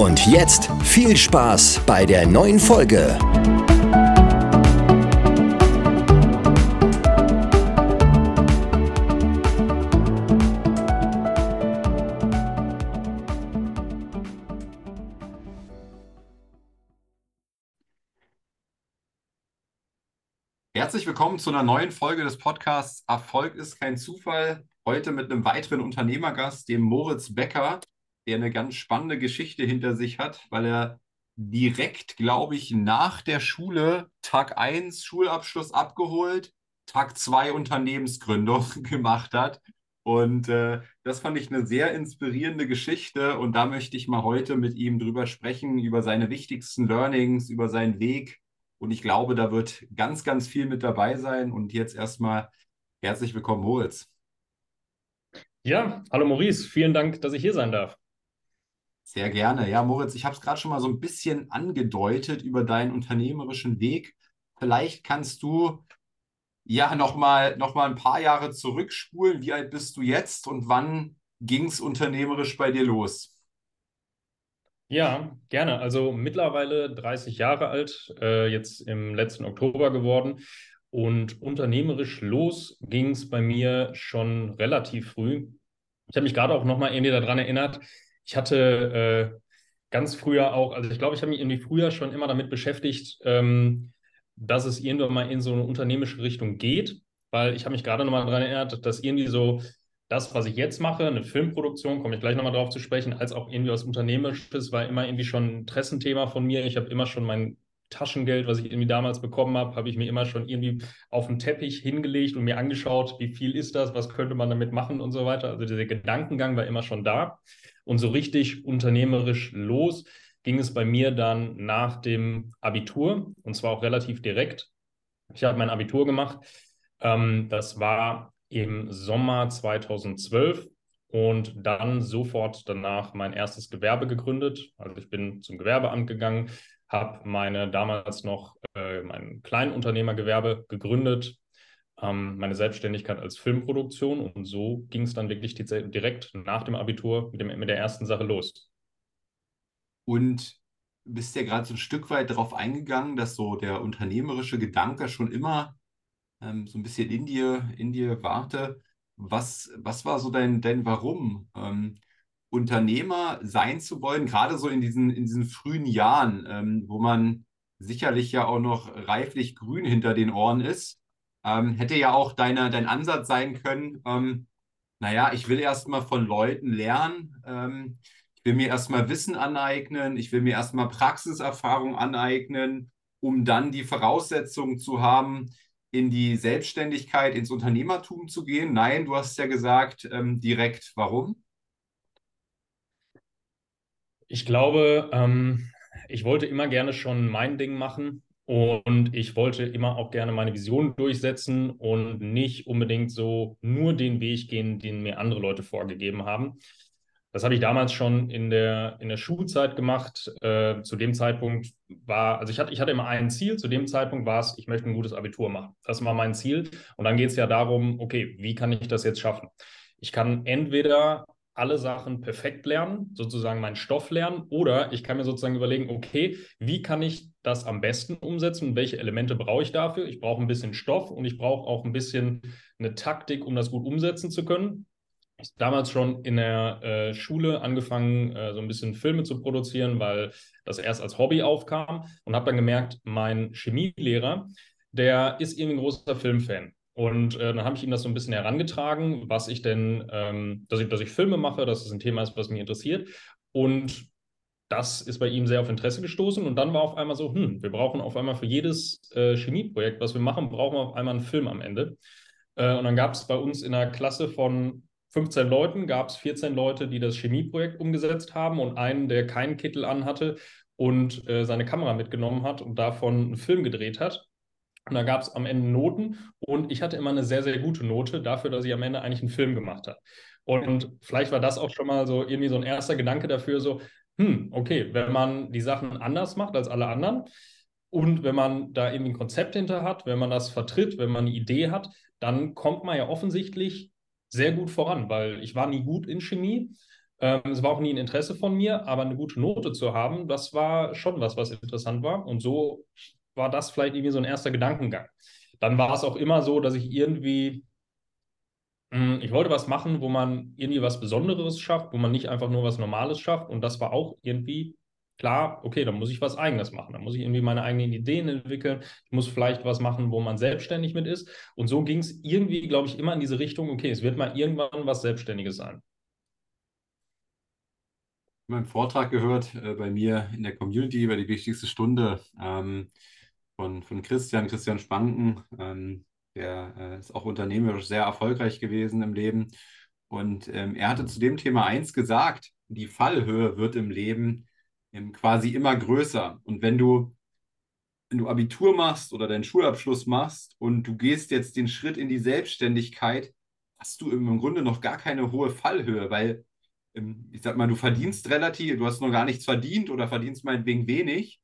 Und jetzt viel Spaß bei der neuen Folge. Herzlich willkommen zu einer neuen Folge des Podcasts Erfolg ist kein Zufall. Heute mit einem weiteren Unternehmergast, dem Moritz Becker der eine ganz spannende Geschichte hinter sich hat, weil er direkt, glaube ich, nach der Schule Tag 1 Schulabschluss abgeholt, Tag 2 Unternehmensgründung gemacht hat. Und äh, das fand ich eine sehr inspirierende Geschichte. Und da möchte ich mal heute mit ihm drüber sprechen, über seine wichtigsten Learnings, über seinen Weg. Und ich glaube, da wird ganz, ganz viel mit dabei sein. Und jetzt erstmal herzlich willkommen, Moritz. Ja, hallo Maurice, vielen Dank, dass ich hier sein darf. Sehr gerne. Ja, Moritz, ich habe es gerade schon mal so ein bisschen angedeutet über deinen unternehmerischen Weg. Vielleicht kannst du ja nochmal noch mal ein paar Jahre zurückspulen. Wie alt bist du jetzt und wann ging es unternehmerisch bei dir los? Ja, gerne. Also mittlerweile 30 Jahre alt, äh, jetzt im letzten Oktober geworden. Und unternehmerisch los ging es bei mir schon relativ früh. Ich habe mich gerade auch nochmal irgendwie daran erinnert, ich hatte äh, ganz früher auch, also ich glaube, ich habe mich irgendwie früher schon immer damit beschäftigt, ähm, dass es irgendwann mal in so eine unternehmerische Richtung geht, weil ich habe mich gerade nochmal daran erinnert, dass irgendwie so das, was ich jetzt mache, eine Filmproduktion, komme ich gleich nochmal drauf zu sprechen, als auch irgendwie was Unternehmerisches, war immer irgendwie schon ein Interessenthema von mir. Ich habe immer schon mein Taschengeld, was ich irgendwie damals bekommen habe, habe ich mir immer schon irgendwie auf den Teppich hingelegt und mir angeschaut, wie viel ist das, was könnte man damit machen und so weiter. Also dieser Gedankengang war immer schon da. Und so richtig unternehmerisch los ging es bei mir dann nach dem Abitur und zwar auch relativ direkt. Ich habe mein Abitur gemacht. Ähm, das war im Sommer 2012 und dann sofort danach mein erstes Gewerbe gegründet. Also ich bin zum Gewerbeamt gegangen, habe meine damals noch äh, mein Kleinunternehmergewerbe gegründet, ähm, meine Selbstständigkeit als Filmproduktion und so ging es dann wirklich direkt nach dem Abitur mit, dem, mit der ersten Sache los. Und bist ja gerade so ein Stück weit darauf eingegangen, dass so der unternehmerische Gedanke schon immer ähm, so ein bisschen in dir, in dir warte. Was, was war so dein, dein Warum? Ähm, Unternehmer sein zu wollen, gerade so in diesen, in diesen frühen Jahren, ähm, wo man sicherlich ja auch noch reiflich grün hinter den Ohren ist. Ähm, hätte ja auch deine, dein Ansatz sein können, ähm, naja, ich will erstmal von Leuten lernen, ähm, ich will mir erstmal Wissen aneignen, ich will mir erstmal Praxiserfahrung aneignen, um dann die Voraussetzungen zu haben, in die Selbstständigkeit, ins Unternehmertum zu gehen. Nein, du hast ja gesagt, ähm, direkt, warum? Ich glaube, ähm, ich wollte immer gerne schon mein Ding machen und ich wollte immer auch gerne meine Vision durchsetzen und nicht unbedingt so nur den Weg gehen, den mir andere Leute vorgegeben haben. Das habe ich damals schon in der, in der Schulzeit gemacht. Äh, zu dem Zeitpunkt war, also ich hatte, ich hatte immer ein Ziel. Zu dem Zeitpunkt war es, ich möchte ein gutes Abitur machen. Das war mein Ziel. Und dann geht es ja darum, okay, wie kann ich das jetzt schaffen? Ich kann entweder alle Sachen perfekt lernen, sozusagen meinen Stoff lernen, oder ich kann mir sozusagen überlegen, okay, wie kann ich das am besten umsetzen und welche Elemente brauche ich dafür? Ich brauche ein bisschen Stoff und ich brauche auch ein bisschen eine Taktik, um das gut umsetzen zu können. Ich habe damals schon in der äh, Schule angefangen, äh, so ein bisschen Filme zu produzieren, weil das erst als Hobby aufkam und habe dann gemerkt, mein Chemielehrer, der ist irgendwie ein großer Filmfan. Und äh, dann habe ich ihm das so ein bisschen herangetragen, was ich denn, ähm, dass, ich, dass ich Filme mache, dass es ein Thema ist, was mich interessiert. Und das ist bei ihm sehr auf Interesse gestoßen. Und dann war auf einmal so, hm, wir brauchen auf einmal für jedes äh, Chemieprojekt, was wir machen, brauchen wir auf einmal einen Film am Ende. Äh, und dann gab es bei uns in der Klasse von 15 Leuten gab es 14 Leute, die das Chemieprojekt umgesetzt haben und einen, der keinen Kittel anhatte und äh, seine Kamera mitgenommen hat und davon einen Film gedreht hat. Und da gab es am Ende Noten und ich hatte immer eine sehr, sehr gute Note dafür, dass ich am Ende eigentlich einen Film gemacht habe. Und vielleicht war das auch schon mal so irgendwie so ein erster Gedanke dafür, so, hm, okay, wenn man die Sachen anders macht als alle anderen und wenn man da irgendwie ein Konzept hinter hat, wenn man das vertritt, wenn man eine Idee hat, dann kommt man ja offensichtlich sehr gut voran, weil ich war nie gut in Chemie. Ähm, es war auch nie ein Interesse von mir, aber eine gute Note zu haben, das war schon was, was interessant war. Und so war das vielleicht irgendwie so ein erster Gedankengang. Dann war es auch immer so, dass ich irgendwie, ich wollte was machen, wo man irgendwie was Besonderes schafft, wo man nicht einfach nur was Normales schafft. Und das war auch irgendwie klar, okay, dann muss ich was Eigenes machen. Dann muss ich irgendwie meine eigenen Ideen entwickeln. Ich muss vielleicht was machen, wo man selbstständig mit ist. Und so ging es irgendwie, glaube ich, immer in diese Richtung, okay, es wird mal irgendwann was Selbstständiges sein. meinen Vortrag gehört äh, bei mir in der Community über die wichtigste Stunde ähm, von, von Christian, Christian Spanken. Ähm, der äh, ist auch unternehmerisch sehr erfolgreich gewesen im Leben. Und ähm, er hatte zu dem Thema eins gesagt, die Fallhöhe wird im Leben quasi immer größer. Und wenn du, wenn du Abitur machst oder deinen Schulabschluss machst und du gehst jetzt den Schritt in die Selbstständigkeit, hast du im Grunde noch gar keine hohe Fallhöhe, weil ähm, ich sag mal, du verdienst relativ, du hast noch gar nichts verdient oder verdienst meinetwegen wenig.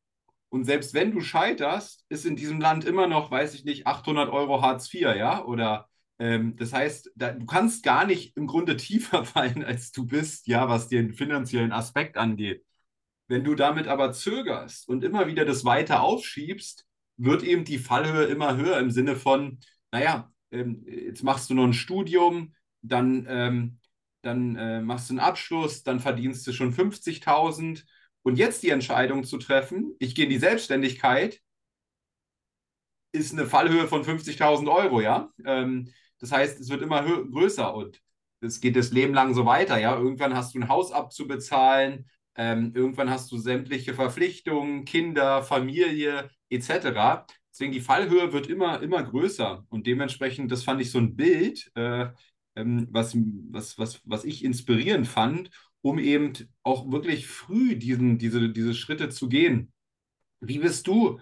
Und selbst wenn du scheiterst, ist in diesem Land immer noch, weiß ich nicht, 800 Euro Hartz IV, ja? Oder ähm, das heißt, da, du kannst gar nicht im Grunde tiefer fallen, als du bist, ja, was den finanziellen Aspekt angeht. Wenn du damit aber zögerst und immer wieder das weiter aufschiebst, wird eben die Fallhöhe immer höher im Sinne von, naja, ähm, jetzt machst du noch ein Studium, dann, ähm, dann äh, machst du einen Abschluss, dann verdienst du schon 50.000 und jetzt die Entscheidung zu treffen, ich gehe in die Selbstständigkeit, ist eine Fallhöhe von 50.000 Euro, ja. Ähm, das heißt, es wird immer größer und es geht das Leben lang so weiter, ja. Irgendwann hast du ein Haus abzubezahlen, ähm, irgendwann hast du sämtliche Verpflichtungen, Kinder, Familie etc. Deswegen die Fallhöhe wird immer, immer größer. Und dementsprechend, das fand ich so ein Bild, äh, ähm, was, was, was, was ich inspirierend fand, um eben auch wirklich früh diesen, diese, diese Schritte zu gehen. Wie bist du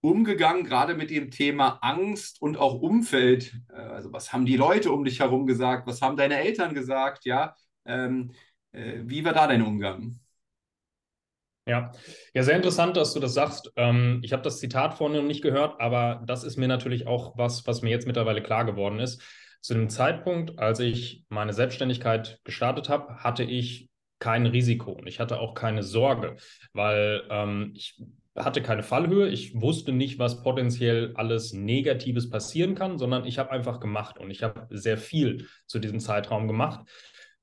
umgegangen, gerade mit dem Thema Angst und auch Umfeld? Äh, also, was haben die Leute um dich herum gesagt? Was haben deine Eltern gesagt? Ja, ähm, äh, wie war da dein Umgang? Ja, ja, sehr interessant, dass du das sagst. Ähm, ich habe das Zitat vorne noch nicht gehört, aber das ist mir natürlich auch was, was mir jetzt mittlerweile klar geworden ist. Zu dem Zeitpunkt, als ich meine Selbstständigkeit gestartet habe, hatte ich kein Risiko und ich hatte auch keine Sorge, weil ähm, ich hatte keine Fallhöhe. Ich wusste nicht, was potenziell alles Negatives passieren kann, sondern ich habe einfach gemacht und ich habe sehr viel zu diesem Zeitraum gemacht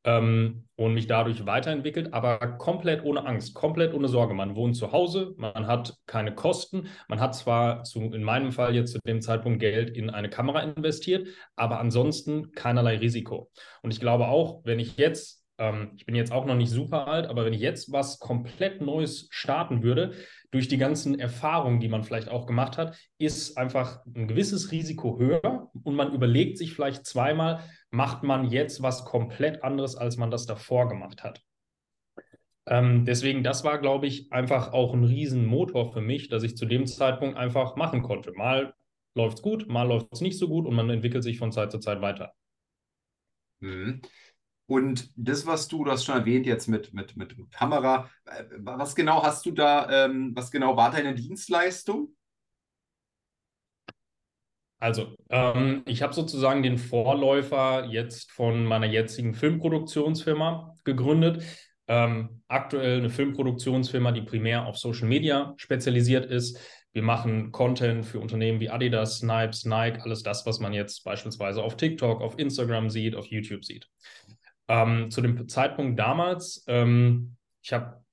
ähm, und mich dadurch weiterentwickelt, aber komplett ohne Angst, komplett ohne Sorge. Man wohnt zu Hause, man hat keine Kosten, man hat zwar zu, in meinem Fall jetzt zu dem Zeitpunkt Geld in eine Kamera investiert, aber ansonsten keinerlei Risiko. Und ich glaube auch, wenn ich jetzt ähm, ich bin jetzt auch noch nicht super alt, aber wenn ich jetzt was komplett Neues starten würde, durch die ganzen Erfahrungen, die man vielleicht auch gemacht hat, ist einfach ein gewisses Risiko höher und man überlegt sich vielleicht zweimal, macht man jetzt was komplett anderes, als man das davor gemacht hat. Ähm, deswegen, das war, glaube ich, einfach auch ein Riesenmotor für mich, dass ich zu dem Zeitpunkt einfach machen konnte. Mal läuft es gut, mal läuft es nicht so gut und man entwickelt sich von Zeit zu Zeit weiter. Mhm. Und das, was du, du hast schon erwähnt jetzt mit, mit, mit Kamera, äh, was genau hast du da, ähm, was genau war deine Dienstleistung? Also, ähm, ich habe sozusagen den Vorläufer jetzt von meiner jetzigen Filmproduktionsfirma gegründet. Ähm, aktuell eine Filmproduktionsfirma, die primär auf Social Media spezialisiert ist. Wir machen Content für Unternehmen wie Adidas, Snipes, Nike, alles das, was man jetzt beispielsweise auf TikTok, auf Instagram sieht, auf YouTube sieht. Ähm, zu dem Zeitpunkt damals, ähm, ich habe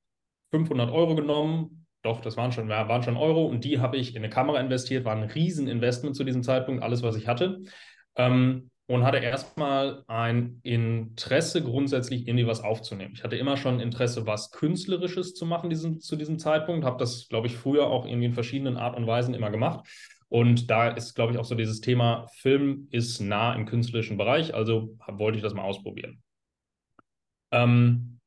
500 Euro genommen, doch, das waren schon, waren schon Euro und die habe ich in eine Kamera investiert, war ein Rieseninvestment zu diesem Zeitpunkt, alles, was ich hatte. Ähm, und hatte erstmal ein Interesse, grundsätzlich irgendwie was aufzunehmen. Ich hatte immer schon Interesse, was Künstlerisches zu machen diesen, zu diesem Zeitpunkt, habe das, glaube ich, früher auch irgendwie in verschiedenen Art und Weisen immer gemacht Und da ist, glaube ich, auch so dieses Thema, Film ist nah im künstlerischen Bereich, also wollte ich das mal ausprobieren. Ähm,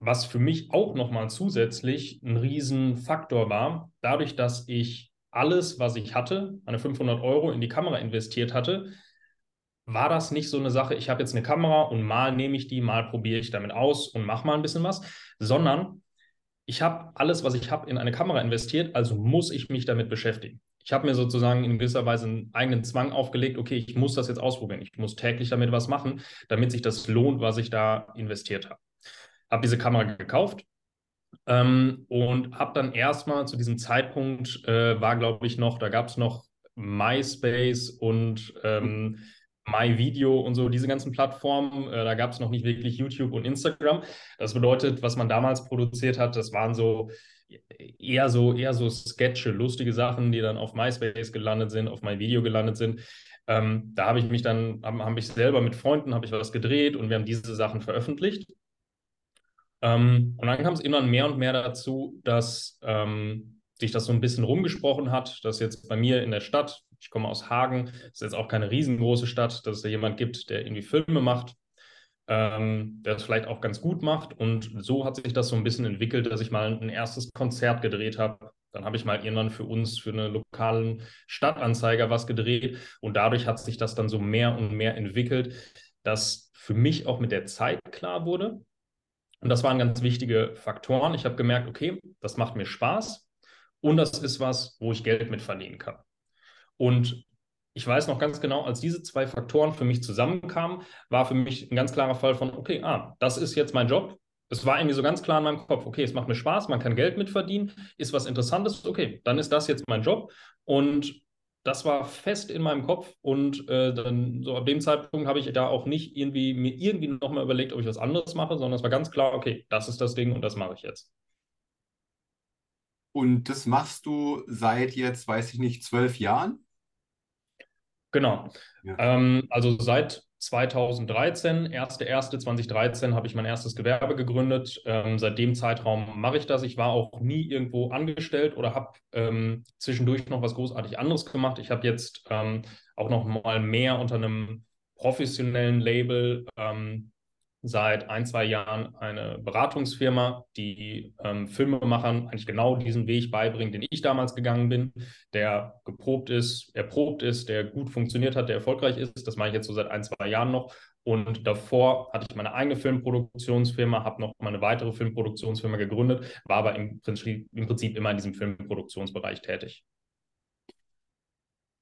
was für mich auch nochmal zusätzlich ein Riesenfaktor war, dadurch, dass ich alles, was ich hatte, meine 500 Euro in die Kamera investiert hatte, war das nicht so eine Sache, ich habe jetzt eine Kamera und mal nehme ich die, mal probiere ich damit aus und mache mal ein bisschen was, sondern ich habe alles, was ich habe, in eine Kamera investiert, also muss ich mich damit beschäftigen. Ich habe mir sozusagen in gewisser Weise einen eigenen Zwang aufgelegt, okay, ich muss das jetzt ausprobieren, ich muss täglich damit was machen, damit sich das lohnt, was ich da investiert habe. Habe diese Kamera gekauft, ähm, und habe dann erstmal zu diesem Zeitpunkt, äh, war glaube ich noch, da gab es noch MySpace und ähm, MyVideo und so, diese ganzen Plattformen. Äh, da gab es noch nicht wirklich YouTube und Instagram. Das bedeutet, was man damals produziert hat, das waren so eher so, eher so Sketche, lustige Sachen, die dann auf MySpace gelandet sind, auf MyVideo gelandet sind. Ähm, da habe ich mich dann, habe hab ich selber mit Freunden, habe ich was gedreht und wir haben diese Sachen veröffentlicht. Ähm, und dann kam es immer mehr und mehr dazu, dass ähm, sich das so ein bisschen rumgesprochen hat, dass jetzt bei mir in der Stadt, ich komme aus Hagen, ist jetzt auch keine riesengroße Stadt, dass es da jemand gibt, der irgendwie Filme macht, ähm, der es vielleicht auch ganz gut macht. Und so hat sich das so ein bisschen entwickelt, dass ich mal ein erstes Konzert gedreht habe. Dann habe ich mal irgendwann für uns, für einen lokalen Stadtanzeiger was gedreht. Und dadurch hat sich das dann so mehr und mehr entwickelt, dass für mich auch mit der Zeit klar wurde, und das waren ganz wichtige Faktoren. Ich habe gemerkt, okay, das macht mir Spaß und das ist was, wo ich Geld mit verdienen kann. Und ich weiß noch ganz genau, als diese zwei Faktoren für mich zusammenkamen, war für mich ein ganz klarer Fall von, okay, ah, das ist jetzt mein Job. Es war irgendwie so ganz klar in meinem Kopf, okay, es macht mir Spaß, man kann Geld mit verdienen, ist was Interessantes, okay, dann ist das jetzt mein Job. Und das war fest in meinem Kopf und äh, dann so ab dem Zeitpunkt habe ich da auch nicht irgendwie mir irgendwie nochmal überlegt, ob ich was anderes mache, sondern es war ganz klar, okay, das ist das Ding und das mache ich jetzt. Und das machst du seit jetzt, weiß ich nicht, zwölf Jahren? Genau. Ja. Ähm, also seit 2013, 1.1.2013 habe ich mein erstes Gewerbe gegründet. Ähm, seit dem Zeitraum mache ich das. Ich war auch nie irgendwo angestellt oder habe ähm, zwischendurch noch was großartig anderes gemacht. Ich habe jetzt ähm, auch noch mal mehr unter einem professionellen Label ähm, seit ein, zwei Jahren eine Beratungsfirma, die ähm, Filmemachern eigentlich genau diesen Weg beibringt, den ich damals gegangen bin, der geprobt ist, erprobt ist, der gut funktioniert hat, der erfolgreich ist. Das mache ich jetzt so seit ein, zwei Jahren noch. Und davor hatte ich meine eigene Filmproduktionsfirma, habe noch meine weitere Filmproduktionsfirma gegründet, war aber im Prinzip, im Prinzip immer in diesem Filmproduktionsbereich tätig.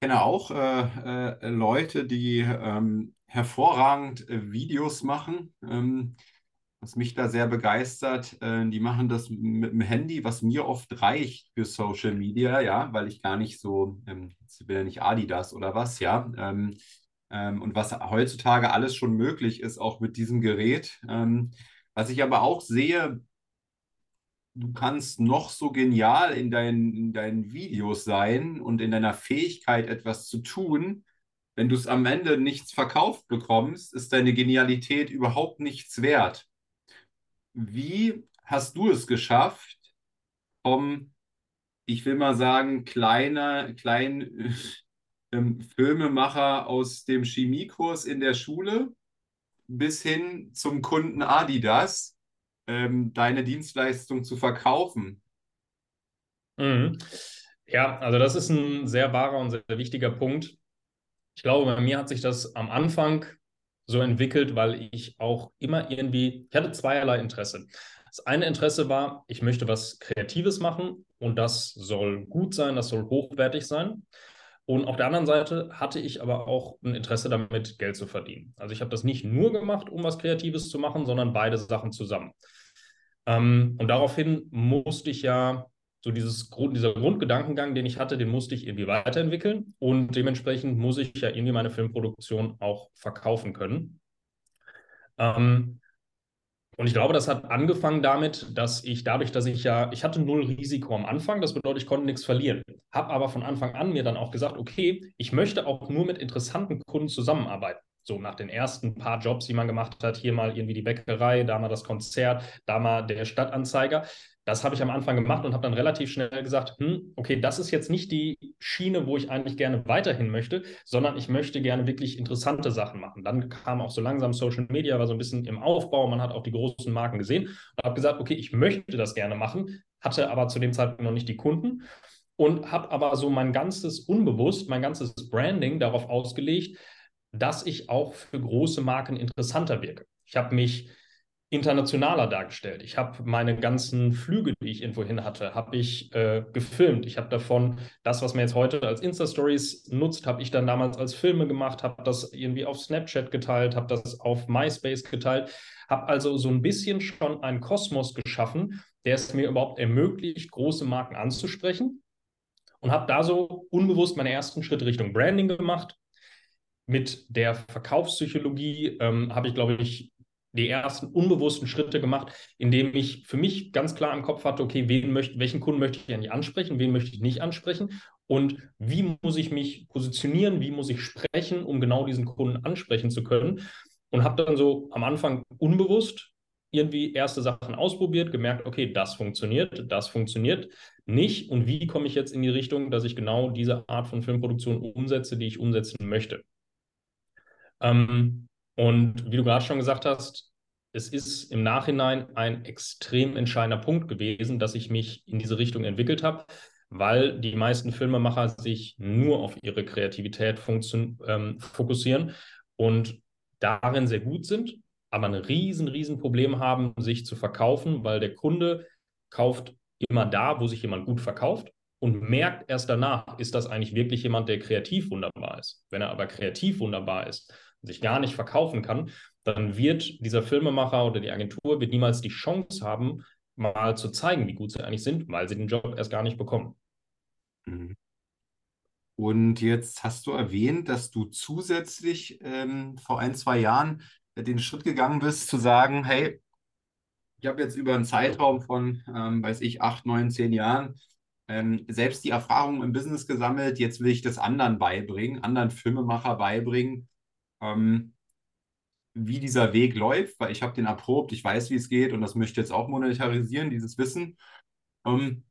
Kenne auch äh, äh, Leute, die ähm, hervorragend äh, Videos machen. Ähm, was mich da sehr begeistert, äh, die machen das mit dem Handy, was mir oft reicht für Social Media, ja, weil ich gar nicht so, ähm, ich will ja nicht Adidas oder was, ja. Ähm, ähm, und was heutzutage alles schon möglich ist, auch mit diesem Gerät. Ähm, was ich aber auch sehe, du kannst noch so genial in, dein, in deinen Videos sein und in deiner Fähigkeit, etwas zu tun wenn du es am Ende nichts verkauft bekommst, ist deine Genialität überhaupt nichts wert. Wie hast du es geschafft, vom, ich will mal sagen, kleiner, kleinen ähm, Filmemacher aus dem Chemiekurs in der Schule bis hin zum Kunden Adidas, ähm, deine Dienstleistung zu verkaufen? Mhm. Ja, also das ist ein sehr wahrer und sehr wichtiger Punkt. Ich glaube, bei mir hat sich das am Anfang so entwickelt, weil ich auch immer irgendwie, ich hatte zweierlei Interesse. Das eine Interesse war, ich möchte was Kreatives machen und das soll gut sein, das soll hochwertig sein. Und auf der anderen Seite hatte ich aber auch ein Interesse damit, Geld zu verdienen. Also ich habe das nicht nur gemacht, um was Kreatives zu machen, sondern beide Sachen zusammen. Ähm, und daraufhin musste ich ja so dieses Grund, dieser Grundgedankengang, den ich hatte, den musste ich irgendwie weiterentwickeln und dementsprechend muss ich ja irgendwie meine Filmproduktion auch verkaufen können. Ähm, und ich glaube, das hat angefangen damit, dass ich dadurch, dass ich ja, ich hatte null Risiko am Anfang, das bedeutet, ich konnte nichts verlieren. Habe aber von Anfang an mir dann auch gesagt, okay, ich möchte auch nur mit interessanten Kunden zusammenarbeiten. So nach den ersten paar Jobs, die man gemacht hat, hier mal irgendwie die Bäckerei, da mal das Konzert, da mal der Stadtanzeiger. Das habe ich am Anfang gemacht und habe dann relativ schnell gesagt, hm, okay, das ist jetzt nicht die Schiene, wo ich eigentlich gerne weiterhin möchte, sondern ich möchte gerne wirklich interessante Sachen machen. Dann kam auch so langsam Social Media, war so ein bisschen im Aufbau, man hat auch die großen Marken gesehen und habe gesagt, okay, ich möchte das gerne machen, hatte aber zu dem Zeitpunkt noch nicht die Kunden und habe aber so mein ganzes Unbewusst, mein ganzes Branding darauf ausgelegt, dass ich auch für große Marken interessanter wirke. Ich habe mich internationaler dargestellt. Ich habe meine ganzen Flüge, die ich irgendwo hin hatte, habe ich äh, gefilmt. Ich habe davon das, was man jetzt heute als Insta-Stories nutzt, habe ich dann damals als Filme gemacht, habe das irgendwie auf Snapchat geteilt, habe das auf MySpace geteilt, habe also so ein bisschen schon einen Kosmos geschaffen, der es mir überhaupt ermöglicht, große Marken anzusprechen und habe da so unbewusst meine ersten Schritte Richtung Branding gemacht. Mit der Verkaufspsychologie ähm, habe ich, glaube ich, die ersten unbewussten Schritte gemacht, indem ich für mich ganz klar im Kopf hatte, okay, wen möchte, welchen Kunden möchte ich eigentlich ansprechen, wen möchte ich nicht ansprechen und wie muss ich mich positionieren, wie muss ich sprechen, um genau diesen Kunden ansprechen zu können. Und habe dann so am Anfang unbewusst irgendwie erste Sachen ausprobiert, gemerkt, okay, das funktioniert, das funktioniert nicht. Und wie komme ich jetzt in die Richtung, dass ich genau diese Art von Filmproduktion umsetze, die ich umsetzen möchte? Ähm, und wie du gerade schon gesagt hast, es ist im Nachhinein ein extrem entscheidender Punkt gewesen, dass ich mich in diese Richtung entwickelt habe, weil die meisten Filmemacher sich nur auf ihre Kreativität ähm, fokussieren und darin sehr gut sind, aber ein riesen, riesen Problem haben, sich zu verkaufen, weil der Kunde kauft immer da, wo sich jemand gut verkauft und merkt erst danach, ist das eigentlich wirklich jemand, der kreativ wunderbar ist. Wenn er aber kreativ wunderbar ist, sich gar nicht verkaufen kann, dann wird dieser Filmemacher oder die Agentur wird niemals die Chance haben, mal zu zeigen, wie gut sie eigentlich sind, weil sie den Job erst gar nicht bekommen. Mhm. Und jetzt hast du erwähnt, dass du zusätzlich ähm, vor ein, zwei Jahren den Schritt gegangen bist, zu sagen, hey, ich habe jetzt über einen Zeitraum von, ähm, weiß ich, acht, neun, zehn Jahren ähm, selbst die Erfahrungen im Business gesammelt, jetzt will ich das anderen beibringen, anderen Filmemacher beibringen ähm, wie dieser Weg läuft, weil ich habe den erprobt, ich weiß, wie es geht und das möchte jetzt auch monetarisieren, dieses Wissen. Ähm,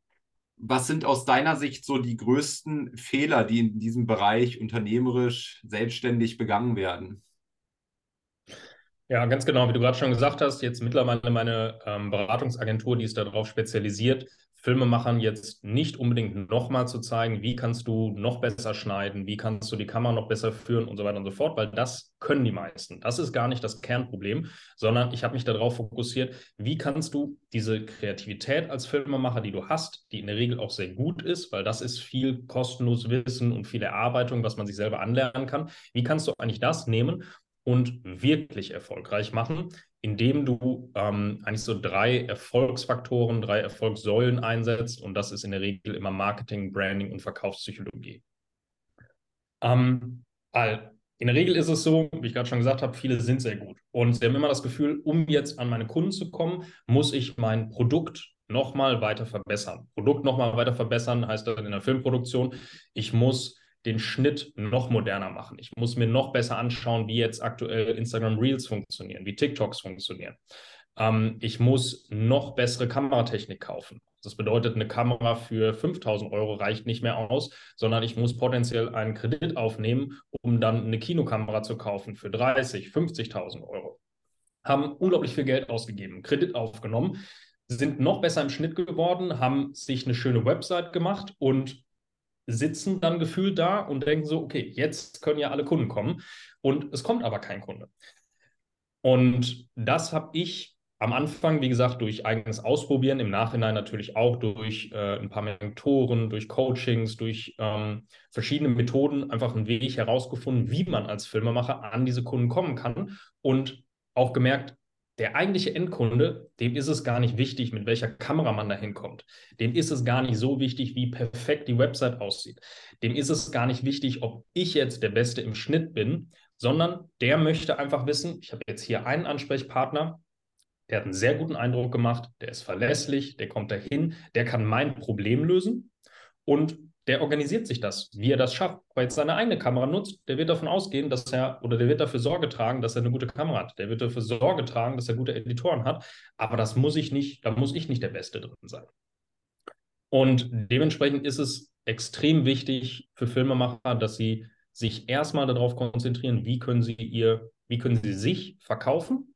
was sind aus deiner Sicht so die größten Fehler, die in diesem Bereich unternehmerisch selbstständig begangen werden? Ja, ganz genau, wie du gerade schon gesagt hast, jetzt mittlerweile meine ähm, Beratungsagentur, die ist darauf spezialisiert, Filmemachern jetzt nicht unbedingt nochmal zu zeigen, wie kannst du noch besser schneiden, wie kannst du die Kamera noch besser führen und so weiter und so fort, weil das können die meisten. Das ist gar nicht das Kernproblem, sondern ich habe mich darauf fokussiert, wie kannst du diese Kreativität als Filmemacher, die du hast, die in der Regel auch sehr gut ist, weil das ist viel kostenloses Wissen und viel Erarbeitung, was man sich selber anlernen kann. Wie kannst du eigentlich das nehmen und wirklich erfolgreich machen, indem du ähm, eigentlich so drei Erfolgsfaktoren, drei Erfolgssäulen einsetzt. Und das ist in der Regel immer Marketing, Branding und Verkaufspsychologie. Ähm, in der Regel ist es so, wie ich gerade schon gesagt habe, viele sind sehr gut. Und sie haben immer das Gefühl, um jetzt an meine Kunden zu kommen, muss ich mein Produkt nochmal weiter verbessern. Produkt nochmal weiter verbessern heißt dann in der Filmproduktion, ich muss den Schnitt noch moderner machen. Ich muss mir noch besser anschauen, wie jetzt aktuell Instagram Reels funktionieren, wie TikToks funktionieren. Ähm, ich muss noch bessere Kameratechnik kaufen. Das bedeutet, eine Kamera für 5000 Euro reicht nicht mehr aus, sondern ich muss potenziell einen Kredit aufnehmen, um dann eine Kinokamera zu kaufen für 30, 50.000 Euro. Haben unglaublich viel Geld ausgegeben, Kredit aufgenommen, sind noch besser im Schnitt geworden, haben sich eine schöne Website gemacht und sitzen dann gefühlt da und denken so, okay, jetzt können ja alle Kunden kommen und es kommt aber kein Kunde. Und das habe ich am Anfang, wie gesagt, durch eigenes Ausprobieren, im Nachhinein natürlich auch durch äh, ein paar Mentoren, durch Coachings, durch ähm, verschiedene Methoden einfach einen Weg herausgefunden, wie man als Filmemacher an diese Kunden kommen kann und auch gemerkt, der eigentliche Endkunde, dem ist es gar nicht wichtig, mit welcher Kamera man da hinkommt. Dem ist es gar nicht so wichtig, wie perfekt die Website aussieht. Dem ist es gar nicht wichtig, ob ich jetzt der Beste im Schnitt bin, sondern der möchte einfach wissen, ich habe jetzt hier einen Ansprechpartner, der hat einen sehr guten Eindruck gemacht, der ist verlässlich, der kommt dahin, der kann mein Problem lösen und der organisiert sich das, wie er das schafft. Er jetzt seine eigene Kamera nutzt, der wird davon ausgehen, dass er oder der wird dafür Sorge tragen, dass er eine gute Kamera hat. Der wird dafür Sorge tragen, dass er gute Editoren hat. Aber das muss ich nicht, da muss ich nicht der Beste drin sein. Und dementsprechend ist es extrem wichtig für Filmemacher, dass sie sich erstmal darauf konzentrieren, wie können sie ihr, wie können sie sich verkaufen.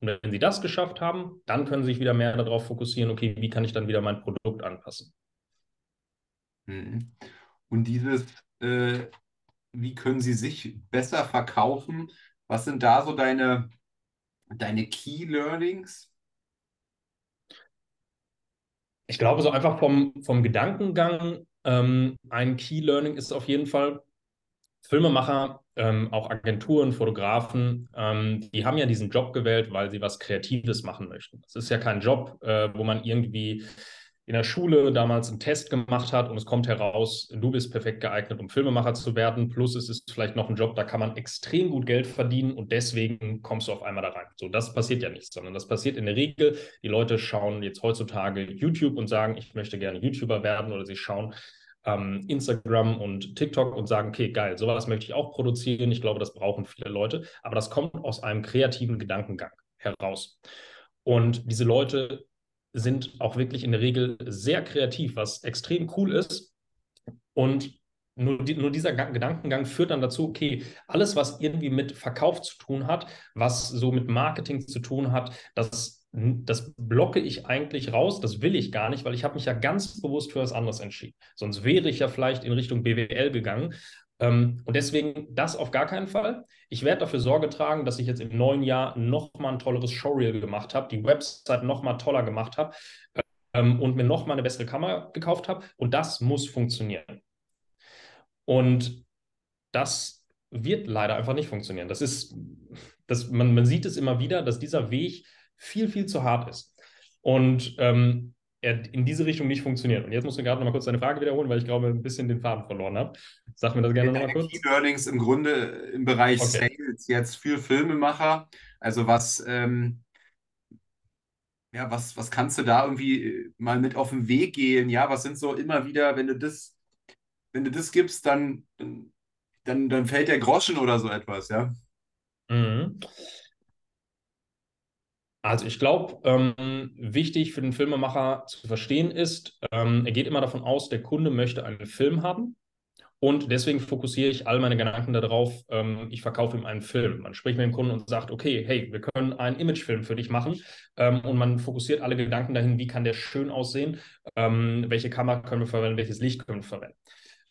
Und wenn sie das geschafft haben, dann können sie sich wieder mehr darauf fokussieren, okay, wie kann ich dann wieder mein Produkt anpassen. Mhm. Und dieses, äh, wie können sie sich besser verkaufen? Was sind da so deine, deine Key Learnings? Ich glaube, so einfach vom, vom Gedankengang, ähm, ein Key Learning ist auf jeden Fall, Filmemacher, ähm, auch Agenturen, Fotografen, ähm, die haben ja diesen Job gewählt, weil sie was Kreatives machen möchten. Es ist ja kein Job, äh, wo man irgendwie in der Schule damals einen Test gemacht hat und es kommt heraus, du bist perfekt geeignet, um Filmemacher zu werden. Plus es ist vielleicht noch ein Job, da kann man extrem gut Geld verdienen und deswegen kommst du auf einmal da rein. So, das passiert ja nicht, sondern das passiert in der Regel. Die Leute schauen jetzt heutzutage YouTube und sagen, ich möchte gerne YouTuber werden oder sie schauen ähm, Instagram und TikTok und sagen, okay, geil, sowas möchte ich auch produzieren. Ich glaube, das brauchen viele Leute, aber das kommt aus einem kreativen Gedankengang heraus. Und diese Leute sind auch wirklich in der Regel sehr kreativ, was extrem cool ist. Und nur, die, nur dieser Gedankengang führt dann dazu, okay, alles, was irgendwie mit Verkauf zu tun hat, was so mit Marketing zu tun hat, das, das blocke ich eigentlich raus, das will ich gar nicht, weil ich habe mich ja ganz bewusst für was anderes entschieden. Sonst wäre ich ja vielleicht in Richtung BWL gegangen und deswegen das auf gar keinen Fall. Ich werde dafür Sorge tragen, dass ich jetzt im neuen Jahr nochmal ein tolleres Showreel gemacht habe, die Website nochmal toller gemacht habe ähm, und mir nochmal eine bessere Kamera gekauft habe. Und das muss funktionieren. Und das wird leider einfach nicht funktionieren. Das ist, das, man, man sieht es immer wieder, dass dieser Weg viel, viel zu hart ist. Und ähm, in diese Richtung nicht funktioniert. Und jetzt musst du gerade noch mal kurz deine Frage wiederholen, weil ich glaube, ein bisschen den Faden verloren habe. Sag mir das gerne nochmal kurz. Key Learnings im Grunde im Bereich okay. Sales jetzt für Filmemacher. Also was, ähm, ja, was, was kannst du da irgendwie mal mit auf den Weg gehen? Ja, was sind so immer wieder, wenn du das, wenn du das gibst, dann, dann, dann fällt der Groschen oder so etwas, ja? Mhm. Also ich glaube, ähm, wichtig für den Filmemacher zu verstehen ist, ähm, er geht immer davon aus, der Kunde möchte einen Film haben. Und deswegen fokussiere ich all meine Gedanken darauf, ähm, ich verkaufe ihm einen Film. Man spricht mit dem Kunden und sagt, okay, hey, wir können einen Imagefilm für dich machen. Ähm, und man fokussiert alle Gedanken dahin, wie kann der schön aussehen, ähm, welche Kamera können wir verwenden, welches Licht können wir verwenden.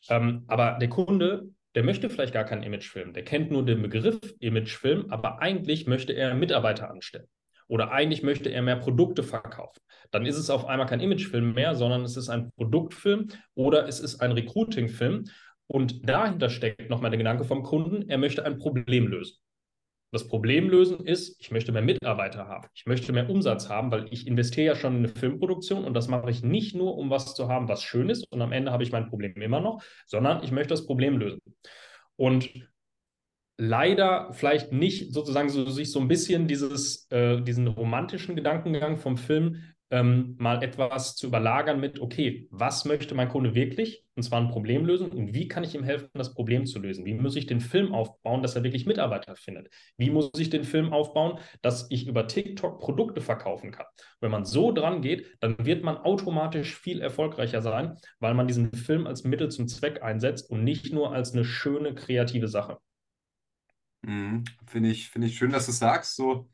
Ähm, aber der Kunde, der möchte vielleicht gar keinen Imagefilm. Der kennt nur den Begriff Imagefilm, aber eigentlich möchte er Mitarbeiter anstellen oder eigentlich möchte er mehr Produkte verkaufen. Dann ist es auf einmal kein Imagefilm mehr, sondern es ist ein Produktfilm oder es ist ein Recruitingfilm. Und dahinter steckt nochmal der Gedanke vom Kunden, er möchte ein Problem lösen. Das Problem lösen ist, ich möchte mehr Mitarbeiter haben. Ich möchte mehr Umsatz haben, weil ich investiere ja schon in eine Filmproduktion und das mache ich nicht nur, um was zu haben, was schön ist und am Ende habe ich mein Problem immer noch, sondern ich möchte das Problem lösen. Und leider vielleicht nicht sozusagen so, sich so ein bisschen dieses, äh, diesen romantischen Gedankengang vom Film ähm, mal etwas zu überlagern mit, okay, was möchte mein Kunde wirklich? Und zwar ein Problem lösen. Und wie kann ich ihm helfen, das Problem zu lösen? Wie muss ich den Film aufbauen, dass er wirklich Mitarbeiter findet? Wie muss ich den Film aufbauen, dass ich über TikTok Produkte verkaufen kann? Wenn man so dran geht, dann wird man automatisch viel erfolgreicher sein, weil man diesen Film als Mittel zum Zweck einsetzt und nicht nur als eine schöne kreative Sache. Mhm. Finde ich, find ich schön, dass du es sagst. So,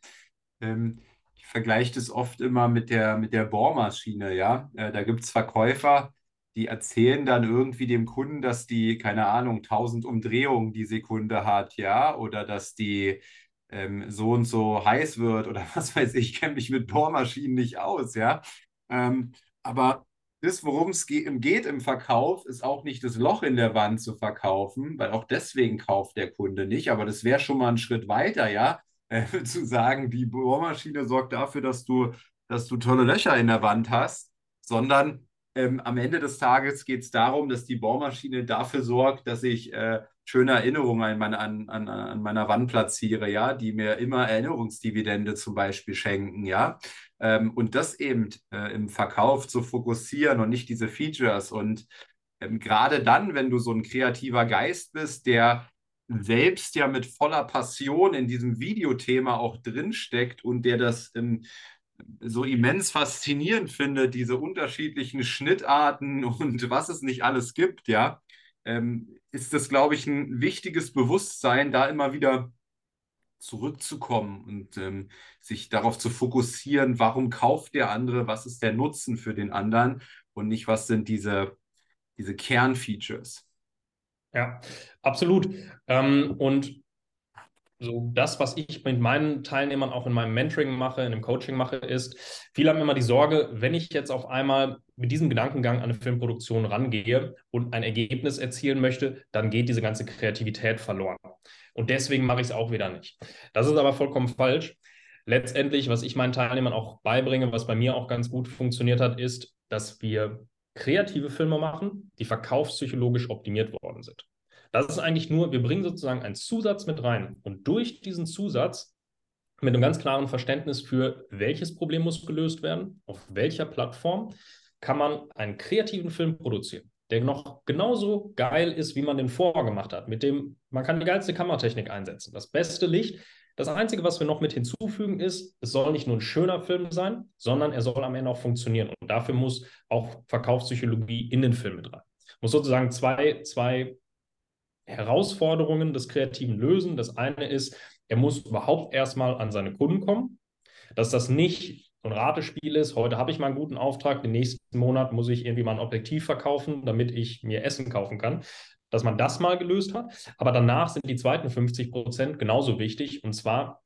ähm, ich vergleiche das oft immer mit der, mit der Bohrmaschine, ja. Äh, da gibt es Verkäufer, die erzählen dann irgendwie dem Kunden, dass die, keine Ahnung, 1000 Umdrehungen die Sekunde hat, ja, oder dass die ähm, so und so heiß wird oder was weiß ich, ich kenne mich mit Bohrmaschinen nicht aus, ja. Ähm, aber das, worum es geht im Verkauf, ist auch nicht das Loch in der Wand zu verkaufen, weil auch deswegen kauft der Kunde nicht. Aber das wäre schon mal ein Schritt weiter, ja, äh, zu sagen, die Bohrmaschine sorgt dafür, dass du, dass du tolle Löcher in der Wand hast, sondern ähm, am Ende des Tages geht es darum, dass die Bohrmaschine dafür sorgt, dass ich äh, schöne Erinnerungen an, meine, an, an, an, meiner Wand platziere, ja, die mir immer Erinnerungsdividende zum Beispiel schenken, ja. Ähm, und das eben äh, im Verkauf zu fokussieren und nicht diese Features und ähm, gerade dann, wenn du so ein kreativer Geist bist, der selbst ja mit voller Passion in diesem Videothema auch drinsteckt und der das ähm, so immens faszinierend findet, diese unterschiedlichen Schnittarten und was es nicht alles gibt, ja, ähm, ist das, glaube ich, ein wichtiges Bewusstsein, da immer wieder zurückzukommen und ähm, sich darauf zu fokussieren, warum kauft der andere, was ist der Nutzen für den anderen und nicht, was sind diese, diese Kernfeatures. Ja, absolut. Ähm, und so das, was ich mit meinen Teilnehmern auch in meinem Mentoring mache, in dem Coaching mache, ist, viele haben immer die Sorge, wenn ich jetzt auf einmal mit diesem Gedankengang an eine Filmproduktion rangehe und ein Ergebnis erzielen möchte, dann geht diese ganze Kreativität verloren. Und deswegen mache ich es auch wieder nicht. Das ist aber vollkommen falsch. Letztendlich, was ich meinen Teilnehmern auch beibringe, was bei mir auch ganz gut funktioniert hat, ist, dass wir kreative Filme machen, die verkaufspsychologisch optimiert worden sind. Das ist eigentlich nur, wir bringen sozusagen einen Zusatz mit rein. Und durch diesen Zusatz, mit einem ganz klaren Verständnis für, welches Problem muss gelöst werden, auf welcher Plattform, kann man einen kreativen Film produzieren, der noch genauso geil ist, wie man den vorgemacht hat. Mit dem, man kann die geilste Kameratechnik einsetzen, das beste Licht. Das Einzige, was wir noch mit hinzufügen, ist, es soll nicht nur ein schöner Film sein, sondern er soll am Ende auch funktionieren. Und dafür muss auch Verkaufspsychologie in den Film mit rein. Muss sozusagen zwei, zwei Herausforderungen des Kreativen lösen. Das eine ist, er muss überhaupt erstmal an seine Kunden kommen, dass das nicht so ein Ratespiel ist. Heute habe ich mal einen guten Auftrag, den nächsten Monat muss ich irgendwie mal ein Objektiv verkaufen, damit ich mir Essen kaufen kann. Dass man das mal gelöst hat. Aber danach sind die zweiten 50 Prozent genauso wichtig. Und zwar,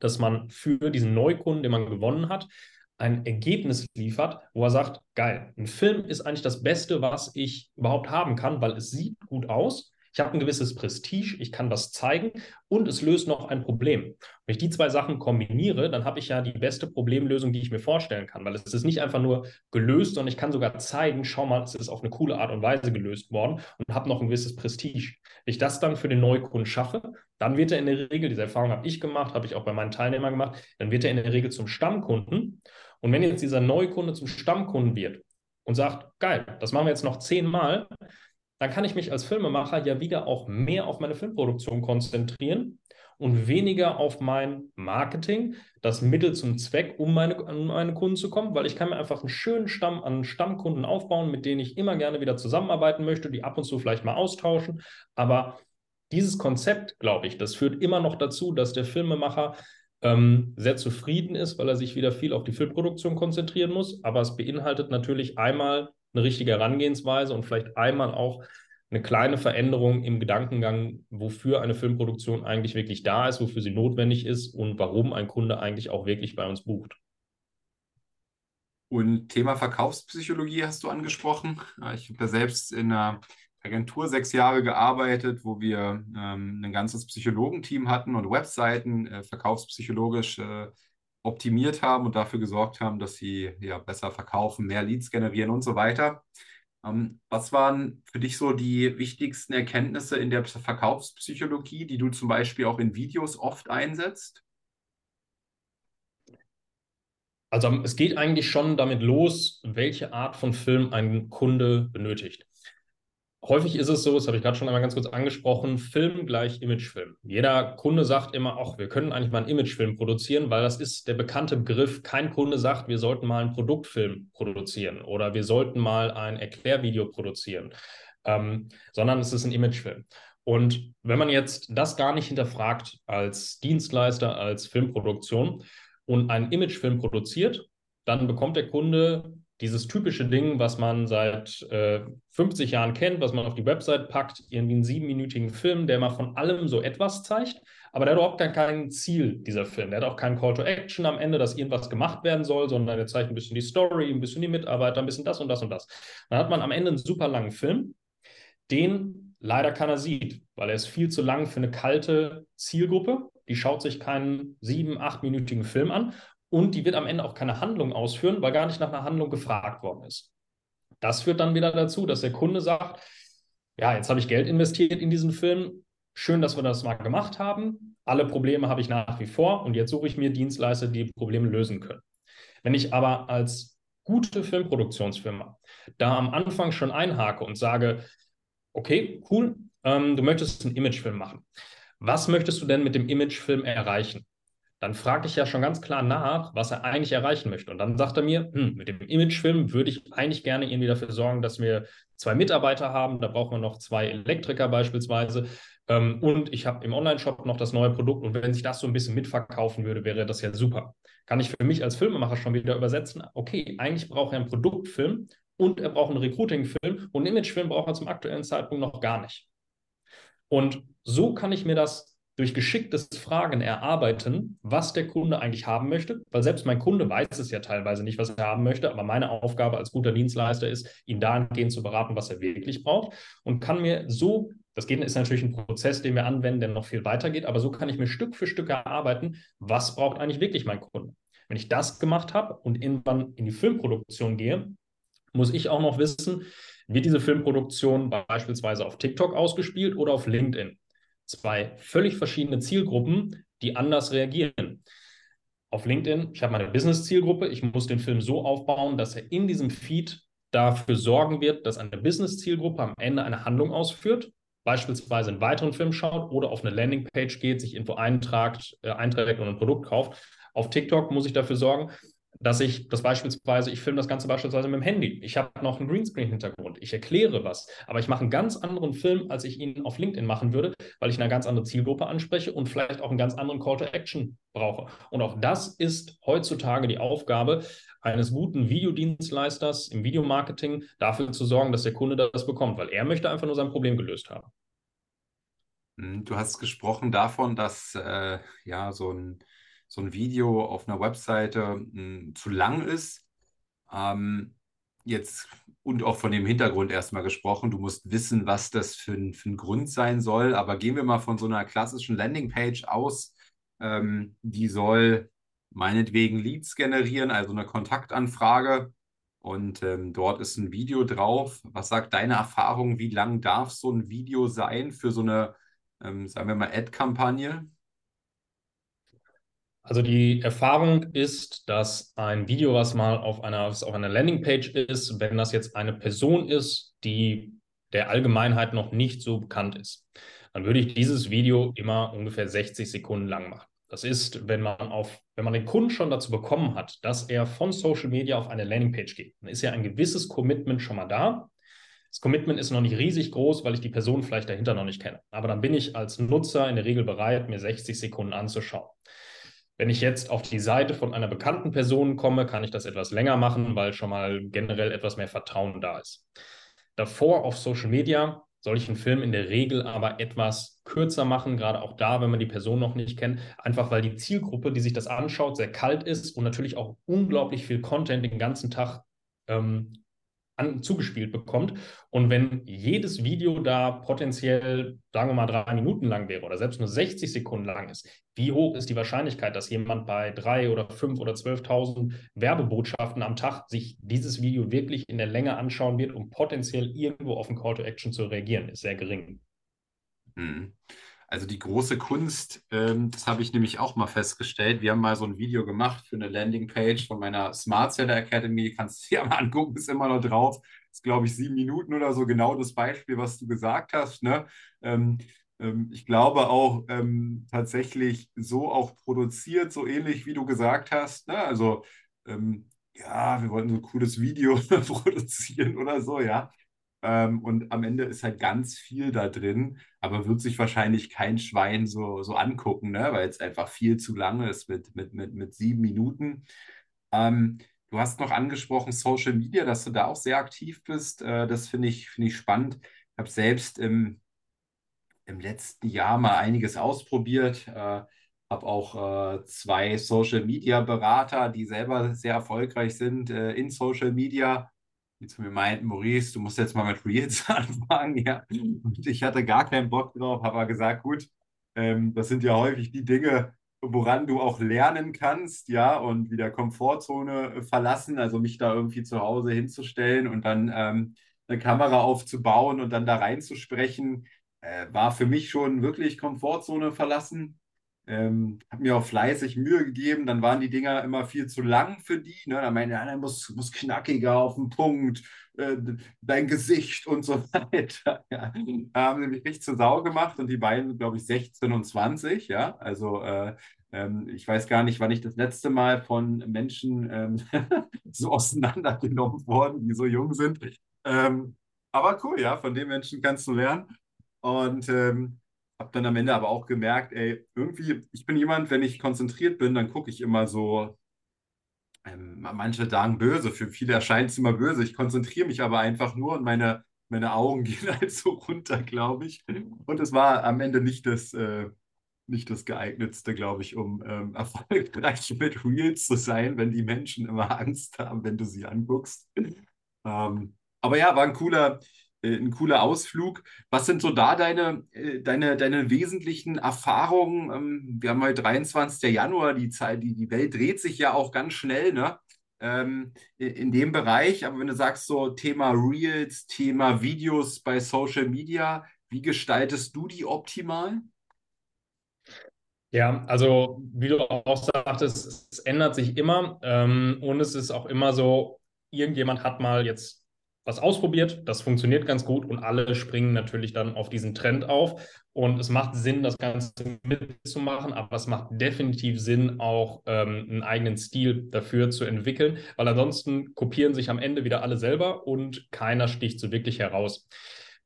dass man für diesen Neukunden, den man gewonnen hat, ein Ergebnis liefert, wo er sagt, geil, ein Film ist eigentlich das Beste, was ich überhaupt haben kann, weil es sieht gut aus. Ich habe ein gewisses Prestige, ich kann das zeigen und es löst noch ein Problem. Wenn ich die zwei Sachen kombiniere, dann habe ich ja die beste Problemlösung, die ich mir vorstellen kann, weil es ist nicht einfach nur gelöst, sondern ich kann sogar zeigen, schau mal, es ist auf eine coole Art und Weise gelöst worden und habe noch ein gewisses Prestige. Wenn ich das dann für den Neukunden schaffe, dann wird er in der Regel, diese Erfahrung habe ich gemacht, habe ich auch bei meinen Teilnehmern gemacht, dann wird er in der Regel zum Stammkunden. Und wenn jetzt dieser Neukunde zum Stammkunden wird und sagt, geil, das machen wir jetzt noch zehnmal, dann kann ich mich als Filmemacher ja wieder auch mehr auf meine Filmproduktion konzentrieren und weniger auf mein Marketing, das Mittel zum Zweck, um meine, an meine Kunden zu kommen, weil ich kann mir einfach einen schönen Stamm an Stammkunden aufbauen, mit denen ich immer gerne wieder zusammenarbeiten möchte, die ab und zu vielleicht mal austauschen. Aber dieses Konzept, glaube ich, das führt immer noch dazu, dass der Filmemacher ähm, sehr zufrieden ist, weil er sich wieder viel auf die Filmproduktion konzentrieren muss. Aber es beinhaltet natürlich einmal eine richtige Herangehensweise und vielleicht einmal auch eine kleine Veränderung im Gedankengang, wofür eine Filmproduktion eigentlich wirklich da ist, wofür sie notwendig ist und warum ein Kunde eigentlich auch wirklich bei uns bucht. Und Thema Verkaufspsychologie hast du angesprochen. Ich habe ja selbst in einer Agentur sechs Jahre gearbeitet, wo wir ähm, ein ganzes Psychologenteam hatten und Webseiten äh, verkaufspsychologisch äh, optimiert haben und dafür gesorgt haben, dass sie ja besser verkaufen, mehr Leads generieren und so weiter. Ähm, was waren für dich so die wichtigsten Erkenntnisse in der Verkaufspsychologie, die du zum Beispiel auch in Videos oft einsetzt? Also es geht eigentlich schon damit los, welche Art von Film ein Kunde benötigt häufig ist es so, das habe ich gerade schon einmal ganz kurz angesprochen, Film gleich Imagefilm. Jeder Kunde sagt immer, ach, wir können eigentlich mal einen Imagefilm produzieren, weil das ist der bekannte Begriff. Kein Kunde sagt, wir sollten mal einen Produktfilm produzieren oder wir sollten mal ein Erklärvideo produzieren, ähm, sondern es ist ein Imagefilm. Und wenn man jetzt das gar nicht hinterfragt als Dienstleister, als Filmproduktion und einen Imagefilm produziert, dann bekommt der Kunde dieses typische Ding, was man seit äh, 50 Jahren kennt, was man auf die Website packt, irgendwie einen siebenminütigen Film, der mal von allem so etwas zeigt, aber der hat überhaupt kein, kein Ziel, dieser Film. Der hat auch keinen Call to Action am Ende, dass irgendwas gemacht werden soll, sondern der zeigt ein bisschen die Story, ein bisschen die Mitarbeiter, ein bisschen das und das und das. Dann hat man am Ende einen super langen Film, den leider keiner sieht, weil er ist viel zu lang für eine kalte Zielgruppe. Die schaut sich keinen sieben, achtminütigen Film an und die wird am Ende auch keine Handlung ausführen, weil gar nicht nach einer Handlung gefragt worden ist. Das führt dann wieder dazu, dass der Kunde sagt, ja, jetzt habe ich Geld investiert in diesen Film. Schön, dass wir das mal gemacht haben. Alle Probleme habe ich nach wie vor und jetzt suche ich mir Dienstleister, die Probleme lösen können. Wenn ich aber als gute Filmproduktionsfirma da am Anfang schon einhake und sage, okay, cool, ähm, du möchtest einen Imagefilm machen. Was möchtest du denn mit dem Imagefilm erreichen? Dann frage ich ja schon ganz klar nach, was er eigentlich erreichen möchte. Und dann sagt er mir, hm, mit dem Imagefilm würde ich eigentlich gerne irgendwie dafür sorgen, dass wir zwei Mitarbeiter haben. Da brauchen wir noch zwei Elektriker beispielsweise. Ähm, und ich habe im Online-Shop noch das neue Produkt. Und wenn sich das so ein bisschen mitverkaufen würde, wäre das ja super. Kann ich für mich als Filmemacher schon wieder übersetzen, okay, eigentlich braucht er einen Produktfilm und er braucht einen Recruiting-Film und einen Imagefilm braucht er zum aktuellen Zeitpunkt noch gar nicht. Und so kann ich mir das durch geschicktes Fragen erarbeiten, was der Kunde eigentlich haben möchte, weil selbst mein Kunde weiß es ja teilweise nicht, was er haben möchte, aber meine Aufgabe als guter Dienstleister ist, ihn dahingehend zu beraten, was er wirklich braucht und kann mir so, das geht, ist natürlich ein Prozess, den wir anwenden, der noch viel weiter geht, aber so kann ich mir Stück für Stück erarbeiten, was braucht eigentlich wirklich mein Kunde. Wenn ich das gemacht habe und irgendwann in die Filmproduktion gehe, muss ich auch noch wissen, wird diese Filmproduktion beispielsweise auf TikTok ausgespielt oder auf LinkedIn? Zwei völlig verschiedene Zielgruppen, die anders reagieren. Auf LinkedIn, ich habe meine Business-Zielgruppe, ich muss den Film so aufbauen, dass er in diesem Feed dafür sorgen wird, dass eine Business-Zielgruppe am Ende eine Handlung ausführt, beispielsweise einen weiteren Film schaut oder auf eine Landingpage geht, sich irgendwo eintragt, äh, einträgt und ein Produkt kauft. Auf TikTok muss ich dafür sorgen, dass ich das beispielsweise, ich filme das Ganze beispielsweise mit dem Handy. Ich habe noch einen Greenscreen-Hintergrund. Ich erkläre was, aber ich mache einen ganz anderen Film, als ich ihn auf LinkedIn machen würde, weil ich eine ganz andere Zielgruppe anspreche und vielleicht auch einen ganz anderen Call to Action brauche. Und auch das ist heutzutage die Aufgabe eines guten Videodienstleisters im Videomarketing, dafür zu sorgen, dass der Kunde das bekommt, weil er möchte einfach nur sein Problem gelöst haben. Hm, du hast gesprochen davon, dass äh, ja so ein so ein Video auf einer Webseite mh, hm, zu lang ist. Ähm, jetzt und auch von dem Hintergrund erstmal gesprochen. Du musst wissen, was das für ein, für ein Grund sein soll. Aber gehen wir mal von so einer klassischen Landingpage aus. Ähm, die soll meinetwegen Leads generieren, also eine Kontaktanfrage. Und ähm, dort ist ein Video drauf. Was sagt deine Erfahrung? Wie lang darf so ein Video sein für so eine, ähm, sagen wir mal, Ad-Kampagne? Also die Erfahrung ist, dass ein Video, was mal auf einer, was auf einer Landingpage ist, wenn das jetzt eine Person ist, die der Allgemeinheit noch nicht so bekannt ist, dann würde ich dieses Video immer ungefähr 60 Sekunden lang machen. Das ist, wenn man auf, wenn man den Kunden schon dazu bekommen hat, dass er von Social Media auf eine Landingpage geht, dann ist ja ein gewisses Commitment schon mal da. Das Commitment ist noch nicht riesig groß, weil ich die Person vielleicht dahinter noch nicht kenne. Aber dann bin ich als Nutzer in der Regel bereit, mir 60 Sekunden anzuschauen. Wenn ich jetzt auf die Seite von einer bekannten Person komme, kann ich das etwas länger machen, weil schon mal generell etwas mehr Vertrauen da ist. Davor auf Social Media soll ich einen Film in der Regel aber etwas kürzer machen, gerade auch da, wenn man die Person noch nicht kennt, einfach weil die Zielgruppe, die sich das anschaut, sehr kalt ist und natürlich auch unglaublich viel Content den ganzen Tag ähm, an, zugespielt bekommt. Und wenn jedes Video da potenziell, sagen wir mal, drei Minuten lang wäre oder selbst nur 60 Sekunden lang ist, wie hoch ist die Wahrscheinlichkeit, dass jemand bei drei oder fünf oder 12.000 Werbebotschaften am Tag sich dieses Video wirklich in der Länge anschauen wird, um potenziell irgendwo auf ein Call to Action zu reagieren, ist sehr gering. Mhm. Also die große Kunst, ähm, das habe ich nämlich auch mal festgestellt. Wir haben mal so ein Video gemacht für eine Landingpage von meiner Smart Seller Academy. Kannst du dir mal angucken, ist immer noch drauf. Ist, glaube ich, sieben Minuten oder so genau das Beispiel, was du gesagt hast. Ne? Ähm, ähm, ich glaube auch ähm, tatsächlich so auch produziert, so ähnlich wie du gesagt hast. Ne? Also ähm, ja, wir wollten so ein cooles Video produzieren oder so, ja. Ähm, und am Ende ist halt ganz viel da drin, aber wird sich wahrscheinlich kein Schwein so, so angucken, ne? weil es einfach viel zu lang ist mit, mit, mit, mit sieben Minuten. Ähm, du hast noch angesprochen Social Media, dass du da auch sehr aktiv bist. Äh, das finde ich, find ich spannend. Ich habe selbst im, im letzten Jahr mal einiges ausprobiert. Äh, habe auch äh, zwei Social Media Berater, die selber sehr erfolgreich sind äh, in Social Media die zu mir meinten, Maurice, du musst jetzt mal mit Reels anfangen. Ja. Und ich hatte gar keinen Bock drauf, habe aber gesagt, gut, ähm, das sind ja häufig die Dinge, woran du auch lernen kannst, ja, und wieder Komfortzone verlassen, also mich da irgendwie zu Hause hinzustellen und dann ähm, eine Kamera aufzubauen und dann da reinzusprechen, äh, war für mich schon wirklich Komfortzone verlassen. Ähm, habe mir auch fleißig Mühe gegeben. Dann waren die Dinger immer viel zu lang für die. Ne? Dann meinte einer, muss, muss knackiger auf den Punkt, äh, dein Gesicht und so weiter. Ja. Da haben sie mich richtig zur Sau gemacht und die beiden glaube ich, 16 und 20. Ja, also äh, ähm, ich weiß gar nicht, wann ich das letzte Mal von Menschen ähm, so auseinandergenommen worden, die so jung sind. Ähm, aber cool, ja, von den Menschen kannst du lernen. Und ähm, habe dann am Ende aber auch gemerkt, ey, irgendwie, ich bin jemand, wenn ich konzentriert bin, dann gucke ich immer so, ähm, manche sagen böse, für viele erscheint es immer böse. Ich konzentriere mich aber einfach nur und meine, meine Augen gehen halt so runter, glaube ich. Und es war am Ende nicht das, äh, nicht das geeignetste, glaube ich, um ähm, erfolgreich mit Reels zu sein, wenn die Menschen immer Angst haben, wenn du sie anguckst. Ähm, aber ja, war ein cooler, ein cooler Ausflug. Was sind so da deine, äh, deine, deine wesentlichen Erfahrungen? Ähm, wir haben heute 23. Januar, die Zeit, die, die Welt dreht sich ja auch ganz schnell, ne? Ähm, in dem Bereich. Aber wenn du sagst, so Thema Reels, Thema Videos bei Social Media, wie gestaltest du die optimal? Ja, also wie du auch sagtest, es ändert sich immer ähm, und es ist auch immer so, irgendjemand hat mal jetzt was ausprobiert, das funktioniert ganz gut und alle springen natürlich dann auf diesen Trend auf. Und es macht Sinn, das Ganze mitzumachen, aber es macht definitiv Sinn, auch ähm, einen eigenen Stil dafür zu entwickeln, weil ansonsten kopieren sich am Ende wieder alle selber und keiner sticht so wirklich heraus.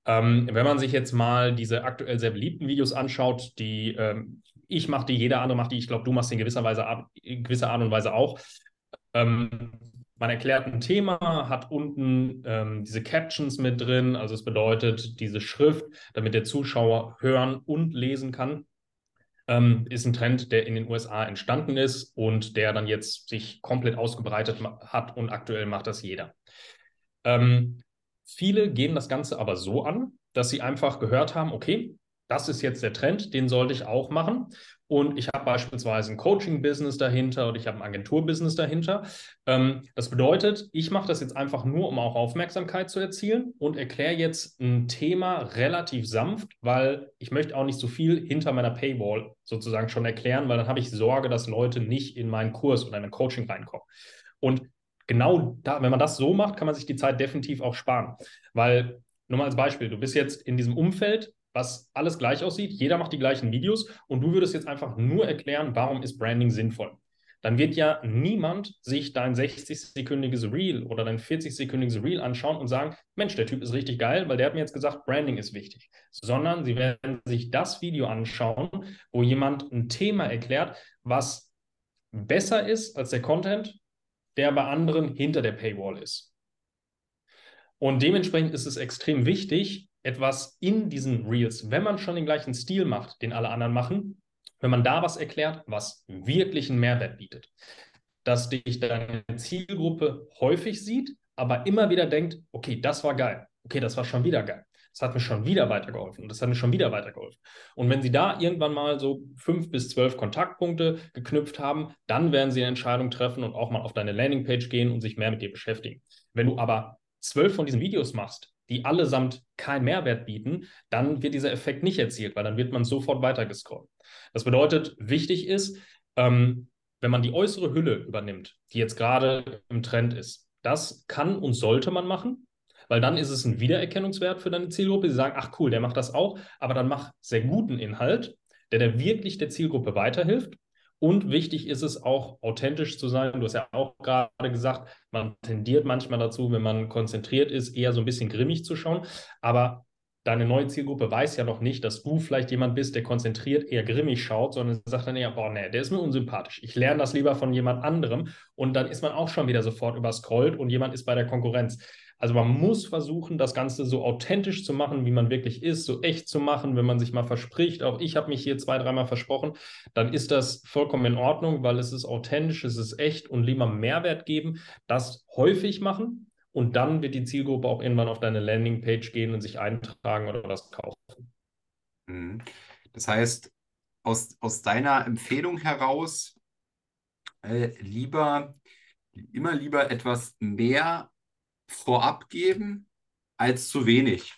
Ähm, wenn man sich jetzt mal diese aktuell sehr beliebten Videos anschaut, die ähm, ich mache die, jeder andere macht die, ich glaube, du machst in gewisser, Weise, in gewisser Art und Weise auch. Ähm, man erklärt ein Thema, hat unten ähm, diese Captions mit drin, also es bedeutet diese Schrift, damit der Zuschauer hören und lesen kann. Ähm, ist ein Trend, der in den USA entstanden ist und der dann jetzt sich komplett ausgebreitet hat und aktuell macht das jeder. Ähm, viele gehen das Ganze aber so an, dass sie einfach gehört haben, okay, das ist jetzt der Trend, den sollte ich auch machen. Und ich habe beispielsweise ein Coaching-Business dahinter und ich habe ein Agentur-Business dahinter. Ähm, das bedeutet, ich mache das jetzt einfach nur, um auch Aufmerksamkeit zu erzielen und erkläre jetzt ein Thema relativ sanft, weil ich möchte auch nicht so viel hinter meiner Paywall sozusagen schon erklären, weil dann habe ich Sorge, dass Leute nicht in meinen Kurs oder in ein Coaching reinkommen. Und genau da, wenn man das so macht, kann man sich die Zeit definitiv auch sparen. Weil, nur mal als Beispiel, du bist jetzt in diesem Umfeld, was alles gleich aussieht. Jeder macht die gleichen Videos und du würdest jetzt einfach nur erklären, warum ist Branding sinnvoll. Dann wird ja niemand sich dein 60-sekündiges Reel oder dein 40-sekündiges Reel anschauen und sagen, Mensch, der Typ ist richtig geil, weil der hat mir jetzt gesagt, Branding ist wichtig. Sondern sie werden sich das Video anschauen, wo jemand ein Thema erklärt, was besser ist als der Content, der bei anderen hinter der Paywall ist. Und dementsprechend ist es extrem wichtig, etwas in diesen Reels, wenn man schon den gleichen Stil macht, den alle anderen machen, wenn man da was erklärt, was wirklich einen Mehrwert bietet. Dass dich deine Zielgruppe häufig sieht, aber immer wieder denkt, okay, das war geil, okay, das war schon wieder geil. Das hat mir schon wieder weitergeholfen und das hat mir schon wieder weitergeholfen. Und wenn Sie da irgendwann mal so fünf bis zwölf Kontaktpunkte geknüpft haben, dann werden Sie eine Entscheidung treffen und auch mal auf deine Landingpage gehen und sich mehr mit dir beschäftigen. Wenn du aber zwölf von diesen Videos machst, die allesamt keinen Mehrwert bieten, dann wird dieser Effekt nicht erzielt, weil dann wird man sofort weitergescrollt. Das bedeutet, wichtig ist, ähm, wenn man die äußere Hülle übernimmt, die jetzt gerade im Trend ist, das kann und sollte man machen, weil dann ist es ein Wiedererkennungswert für deine Zielgruppe. Sie sagen, ach cool, der macht das auch, aber dann mach sehr guten Inhalt, der, der wirklich der Zielgruppe weiterhilft und wichtig ist es auch, authentisch zu sein. Du hast ja auch gerade gesagt, man tendiert manchmal dazu, wenn man konzentriert ist, eher so ein bisschen grimmig zu schauen. Aber deine neue Zielgruppe weiß ja noch nicht, dass du vielleicht jemand bist, der konzentriert eher grimmig schaut, sondern sagt dann eher, boah, nee, der ist mir unsympathisch. Ich lerne das lieber von jemand anderem. Und dann ist man auch schon wieder sofort überscrollt und jemand ist bei der Konkurrenz. Also man muss versuchen, das Ganze so authentisch zu machen, wie man wirklich ist, so echt zu machen, wenn man sich mal verspricht. Auch ich habe mich hier zwei, dreimal versprochen, dann ist das vollkommen in Ordnung, weil es ist authentisch, es ist echt und lieber Mehrwert geben, das häufig machen und dann wird die Zielgruppe auch irgendwann auf deine Landingpage gehen und sich eintragen oder was kaufen. Mhm. Das heißt, aus, aus deiner Empfehlung heraus, äh, lieber, immer lieber etwas mehr vorab geben als zu wenig.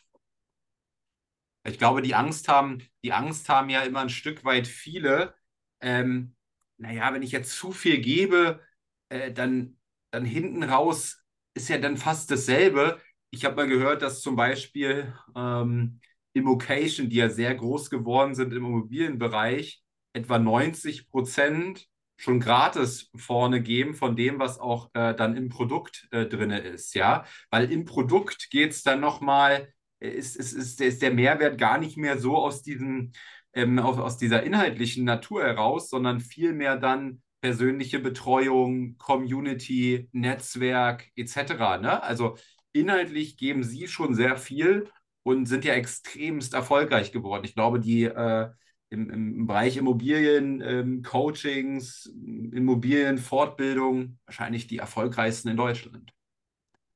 Ich glaube, die Angst haben, die Angst haben ja immer ein Stück weit viele, ähm, naja, wenn ich jetzt zu viel gebe, äh, dann, dann hinten raus ist ja dann fast dasselbe. Ich habe mal gehört, dass zum Beispiel ähm, Immocation, die ja sehr groß geworden sind im Immobilienbereich, etwa 90 Prozent schon gratis vorne geben von dem, was auch äh, dann im Produkt äh, drin ist, ja. Weil im Produkt geht es dann nochmal, äh, ist, ist, ist, ist der Mehrwert gar nicht mehr so aus diesem, ähm, aus, aus dieser inhaltlichen Natur heraus, sondern vielmehr dann persönliche Betreuung, Community, Netzwerk etc. Ne? Also inhaltlich geben sie schon sehr viel und sind ja extremst erfolgreich geworden. Ich glaube, die äh, im, im Bereich Immobilien, ähm, Coachings, Immobilienfortbildung wahrscheinlich die erfolgreichsten in Deutschland.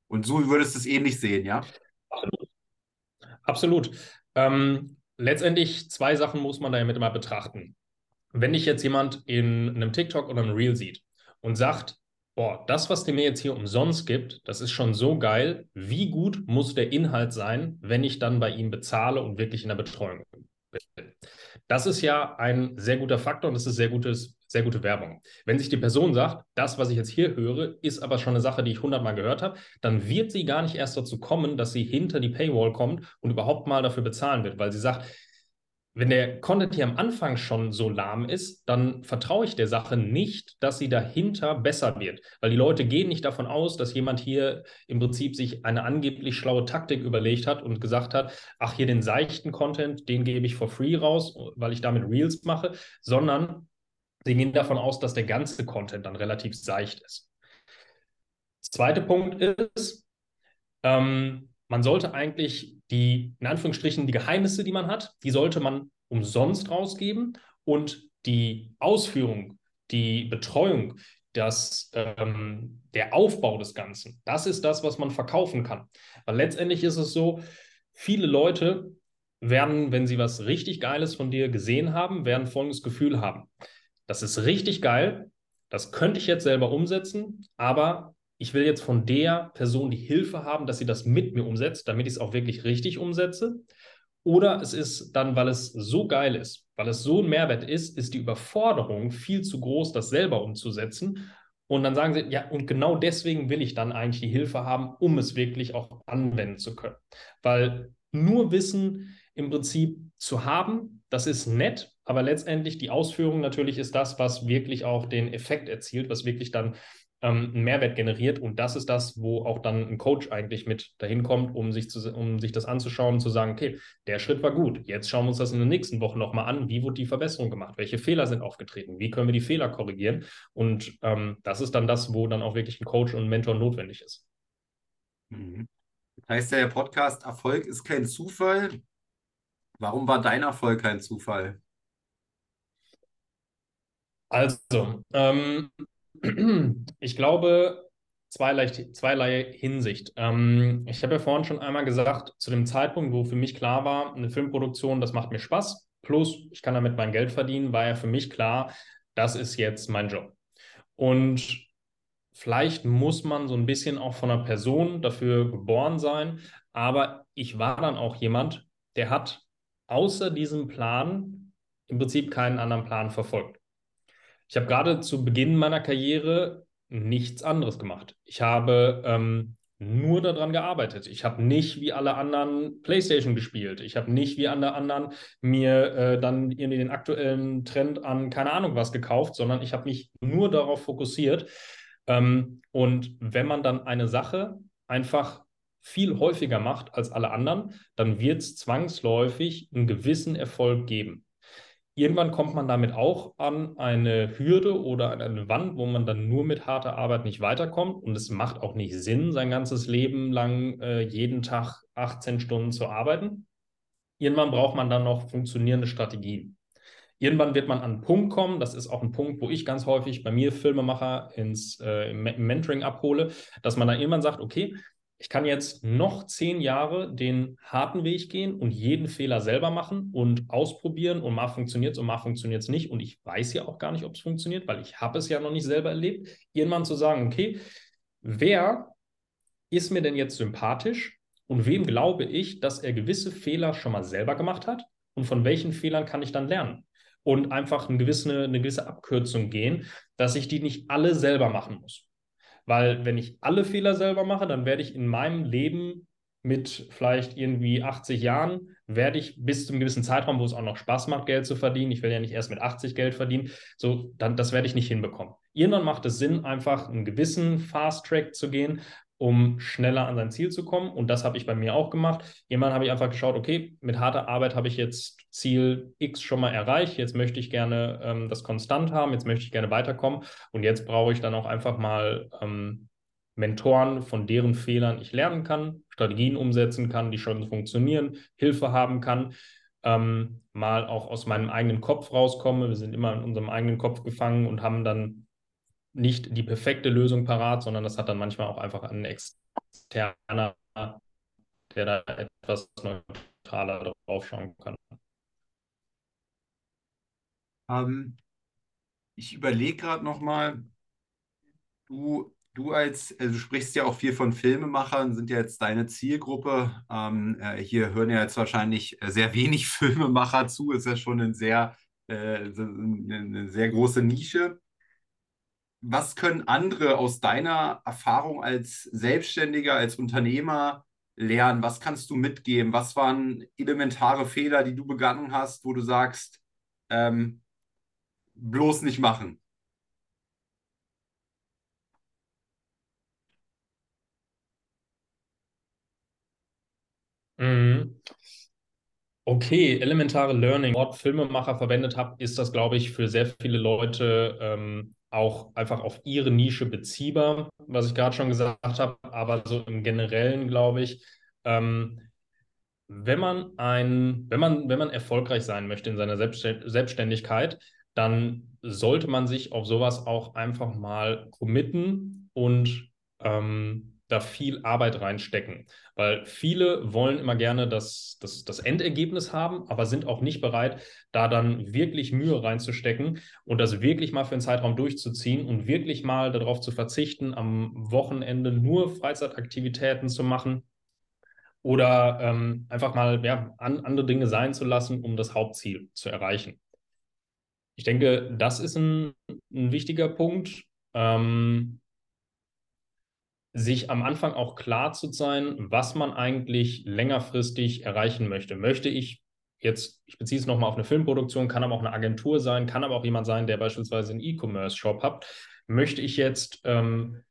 Und so würdest du es ähnlich sehen, ja? Absolut. Ähm, letztendlich zwei Sachen muss man da mit immer betrachten. Wenn dich jetzt jemand in einem TikTok oder einem Reel sieht und sagt, boah, das, was der mir jetzt hier umsonst gibt, das ist schon so geil, wie gut muss der Inhalt sein, wenn ich dann bei ihm bezahle und wirklich in der Betreuung bin? Das ist ja ein sehr guter Faktor und das ist sehr, gutes, sehr gute Werbung. Wenn sich die Person sagt, das, was ich jetzt hier höre, ist aber schon eine Sache, die ich hundertmal gehört habe, dann wird sie gar nicht erst dazu kommen, dass sie hinter die Paywall kommt und überhaupt mal dafür bezahlen wird, weil sie sagt, wenn der Content hier am Anfang schon so lahm ist, dann vertraue ich der Sache nicht, dass sie dahinter besser wird. Weil die Leute gehen nicht davon aus, dass jemand hier im Prinzip sich eine angeblich schlaue Taktik überlegt hat und gesagt hat, ach, hier den seichten Content, den gebe ich for free raus, weil ich damit Reels mache, sondern sie gehen davon aus, dass der ganze Content dann relativ seicht ist. Zweiter Punkt ist, ähm, man sollte eigentlich die, in Anführungsstrichen, die Geheimnisse, die man hat, die sollte man umsonst rausgeben und die Ausführung, die Betreuung, das, ähm, der Aufbau des Ganzen, das ist das, was man verkaufen kann. Weil letztendlich ist es so, viele Leute werden, wenn sie was richtig Geiles von dir gesehen haben, werden folgendes Gefühl haben. Das ist richtig geil, das könnte ich jetzt selber umsetzen, aber ich will jetzt von der Person die Hilfe haben, dass sie das mit mir umsetzt, damit ich es auch wirklich richtig umsetze. Oder es ist dann, weil es so geil ist, weil es so ein Mehrwert ist, ist die Überforderung viel zu groß, das selber umzusetzen. Und dann sagen sie, ja, und genau deswegen will ich dann eigentlich die Hilfe haben, um es wirklich auch anwenden zu können. Weil nur Wissen im Prinzip zu haben, das ist nett, aber letztendlich die Ausführung natürlich ist das, was wirklich auch den Effekt erzielt, was wirklich dann ähm, einen Mehrwert generiert. Und das ist das, wo auch dann ein Coach eigentlich mit dahin kommt, um sich, zu, um sich das anzuschauen und zu sagen, okay, der Schritt war gut. Jetzt schauen wir uns das in der nächsten Woche nochmal an. Wie wurde die Verbesserung gemacht? Welche Fehler sind aufgetreten? Wie können wir die Fehler korrigieren? Und ähm, das ist dann das, wo dann auch wirklich ein Coach und ein Mentor notwendig ist. Mhm. Heißt der Podcast Erfolg ist kein Zufall. Warum war dein Erfolg kein Zufall? Also, ähm, Ich glaube, zweierlei, zweierlei Hinsicht. Ähm, ich habe ja vorhin schon einmal gesagt, zu dem Zeitpunkt, wo für mich klar war, eine Filmproduktion, das macht mir Spaß, plus ich kann damit mein Geld verdienen, war ja für mich klar, das ist jetzt mein Job. Und vielleicht muss man so ein bisschen auch von einer Person dafür geboren sein, aber ich war dann auch jemand, der hat außer diesem Plan im Prinzip keinen anderen Plan verfolgt. Ich habe gerade zu Beginn meiner Karriere nichts anderes gemacht. Ich habe ähm, nur daran gearbeitet. Ich habe nicht wie alle anderen PlayStation gespielt. Ich habe nicht wie alle anderen mir äh, dann in den aktuellen Trend an keine Ahnung was gekauft, sondern ich habe mich nur darauf fokussiert. Ähm, und wenn man dann eine Sache einfach viel häufiger macht als alle anderen, dann wird es zwangsläufig einen gewissen Erfolg geben. Irgendwann kommt man damit auch an eine Hürde oder an eine Wand, wo man dann nur mit harter Arbeit nicht weiterkommt. Und es macht auch nicht Sinn, sein ganzes Leben lang äh, jeden Tag 18 Stunden zu arbeiten. Irgendwann braucht man dann noch funktionierende Strategien. Irgendwann wird man an einen Punkt kommen, das ist auch ein Punkt, wo ich ganz häufig bei mir Filmemacher ins äh, Mentoring abhole, dass man dann irgendwann sagt, okay, ich kann jetzt noch zehn Jahre den harten Weg gehen und jeden Fehler selber machen und ausprobieren und mal funktioniert es und mal funktioniert es nicht. Und ich weiß ja auch gar nicht, ob es funktioniert, weil ich habe es ja noch nicht selber erlebt. Irgendwann zu sagen, okay, wer ist mir denn jetzt sympathisch und wem glaube ich, dass er gewisse Fehler schon mal selber gemacht hat und von welchen Fehlern kann ich dann lernen? und einfach eine gewisse, eine gewisse Abkürzung gehen, dass ich die nicht alle selber machen muss. Weil wenn ich alle Fehler selber mache, dann werde ich in meinem Leben mit vielleicht irgendwie 80 Jahren, werde ich bis zu einem gewissen Zeitraum, wo es auch noch Spaß macht, Geld zu verdienen, ich will ja nicht erst mit 80 Geld verdienen, so, dann, das werde ich nicht hinbekommen. Irgendwann macht es Sinn, einfach einen gewissen Fast-Track zu gehen, um schneller an sein Ziel zu kommen. Und das habe ich bei mir auch gemacht. Irgendwann habe ich einfach geschaut, okay, mit harter Arbeit habe ich jetzt Ziel X schon mal erreicht. Jetzt möchte ich gerne ähm, das konstant haben. Jetzt möchte ich gerne weiterkommen. Und jetzt brauche ich dann auch einfach mal ähm, Mentoren, von deren Fehlern ich lernen kann, Strategien umsetzen kann, die schon funktionieren, Hilfe haben kann. Ähm, mal auch aus meinem eigenen Kopf rauskomme. Wir sind immer in unserem eigenen Kopf gefangen und haben dann nicht die perfekte Lösung parat, sondern das hat dann manchmal auch einfach ein externer, der da etwas neutraler drauf schauen kann. Ähm, ich überlege gerade nochmal, du, du als, also du sprichst ja auch viel von Filmemachern, sind ja jetzt deine Zielgruppe. Ähm, äh, hier hören ja jetzt wahrscheinlich sehr wenig Filmemacher zu, ist ja schon ein sehr, äh, eine sehr große Nische was können andere aus deiner Erfahrung als Selbstständiger, als Unternehmer lernen? Was kannst du mitgeben? Was waren elementare Fehler, die du begangen hast, wo du sagst, ähm, bloß nicht machen? Mhm. Okay, elementare Learning. Wort Filmemacher verwendet habe, ist das, glaube ich, für sehr viele Leute ähm, auch einfach auf ihre Nische beziehbar, was ich gerade schon gesagt habe, aber so im Generellen glaube ich, ähm, wenn man ein, wenn man, wenn man erfolgreich sein möchte in seiner Selbstständigkeit, dann sollte man sich auf sowas auch einfach mal committen und ähm, da viel Arbeit reinstecken. Weil viele wollen immer gerne das, das, das Endergebnis haben, aber sind auch nicht bereit, da dann wirklich Mühe reinzustecken und das wirklich mal für einen Zeitraum durchzuziehen und wirklich mal darauf zu verzichten, am Wochenende nur Freizeitaktivitäten zu machen oder ähm, einfach mal ja, an, andere Dinge sein zu lassen, um das Hauptziel zu erreichen. Ich denke, das ist ein, ein wichtiger Punkt. Ähm, sich am Anfang auch klar zu sein, was man eigentlich längerfristig erreichen möchte. Möchte ich jetzt, ich beziehe es nochmal auf eine Filmproduktion, kann aber auch eine Agentur sein, kann aber auch jemand sein, der beispielsweise einen E-Commerce-Shop hat. Möchte ich jetzt, ähm,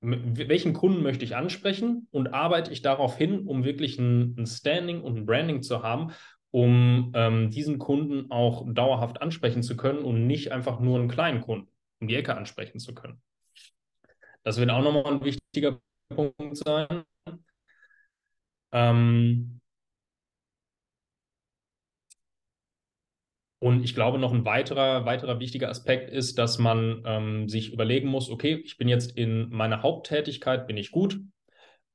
welchen Kunden möchte ich ansprechen und arbeite ich darauf hin, um wirklich ein, ein Standing und ein Branding zu haben, um ähm, diesen Kunden auch dauerhaft ansprechen zu können und nicht einfach nur einen kleinen Kunden um die Ecke ansprechen zu können. Das wird auch nochmal ein wichtiger Punkt sein. Ähm, Und ich glaube, noch ein weiterer, weiterer wichtiger Aspekt ist, dass man ähm, sich überlegen muss, okay, ich bin jetzt in meiner Haupttätigkeit, bin ich gut.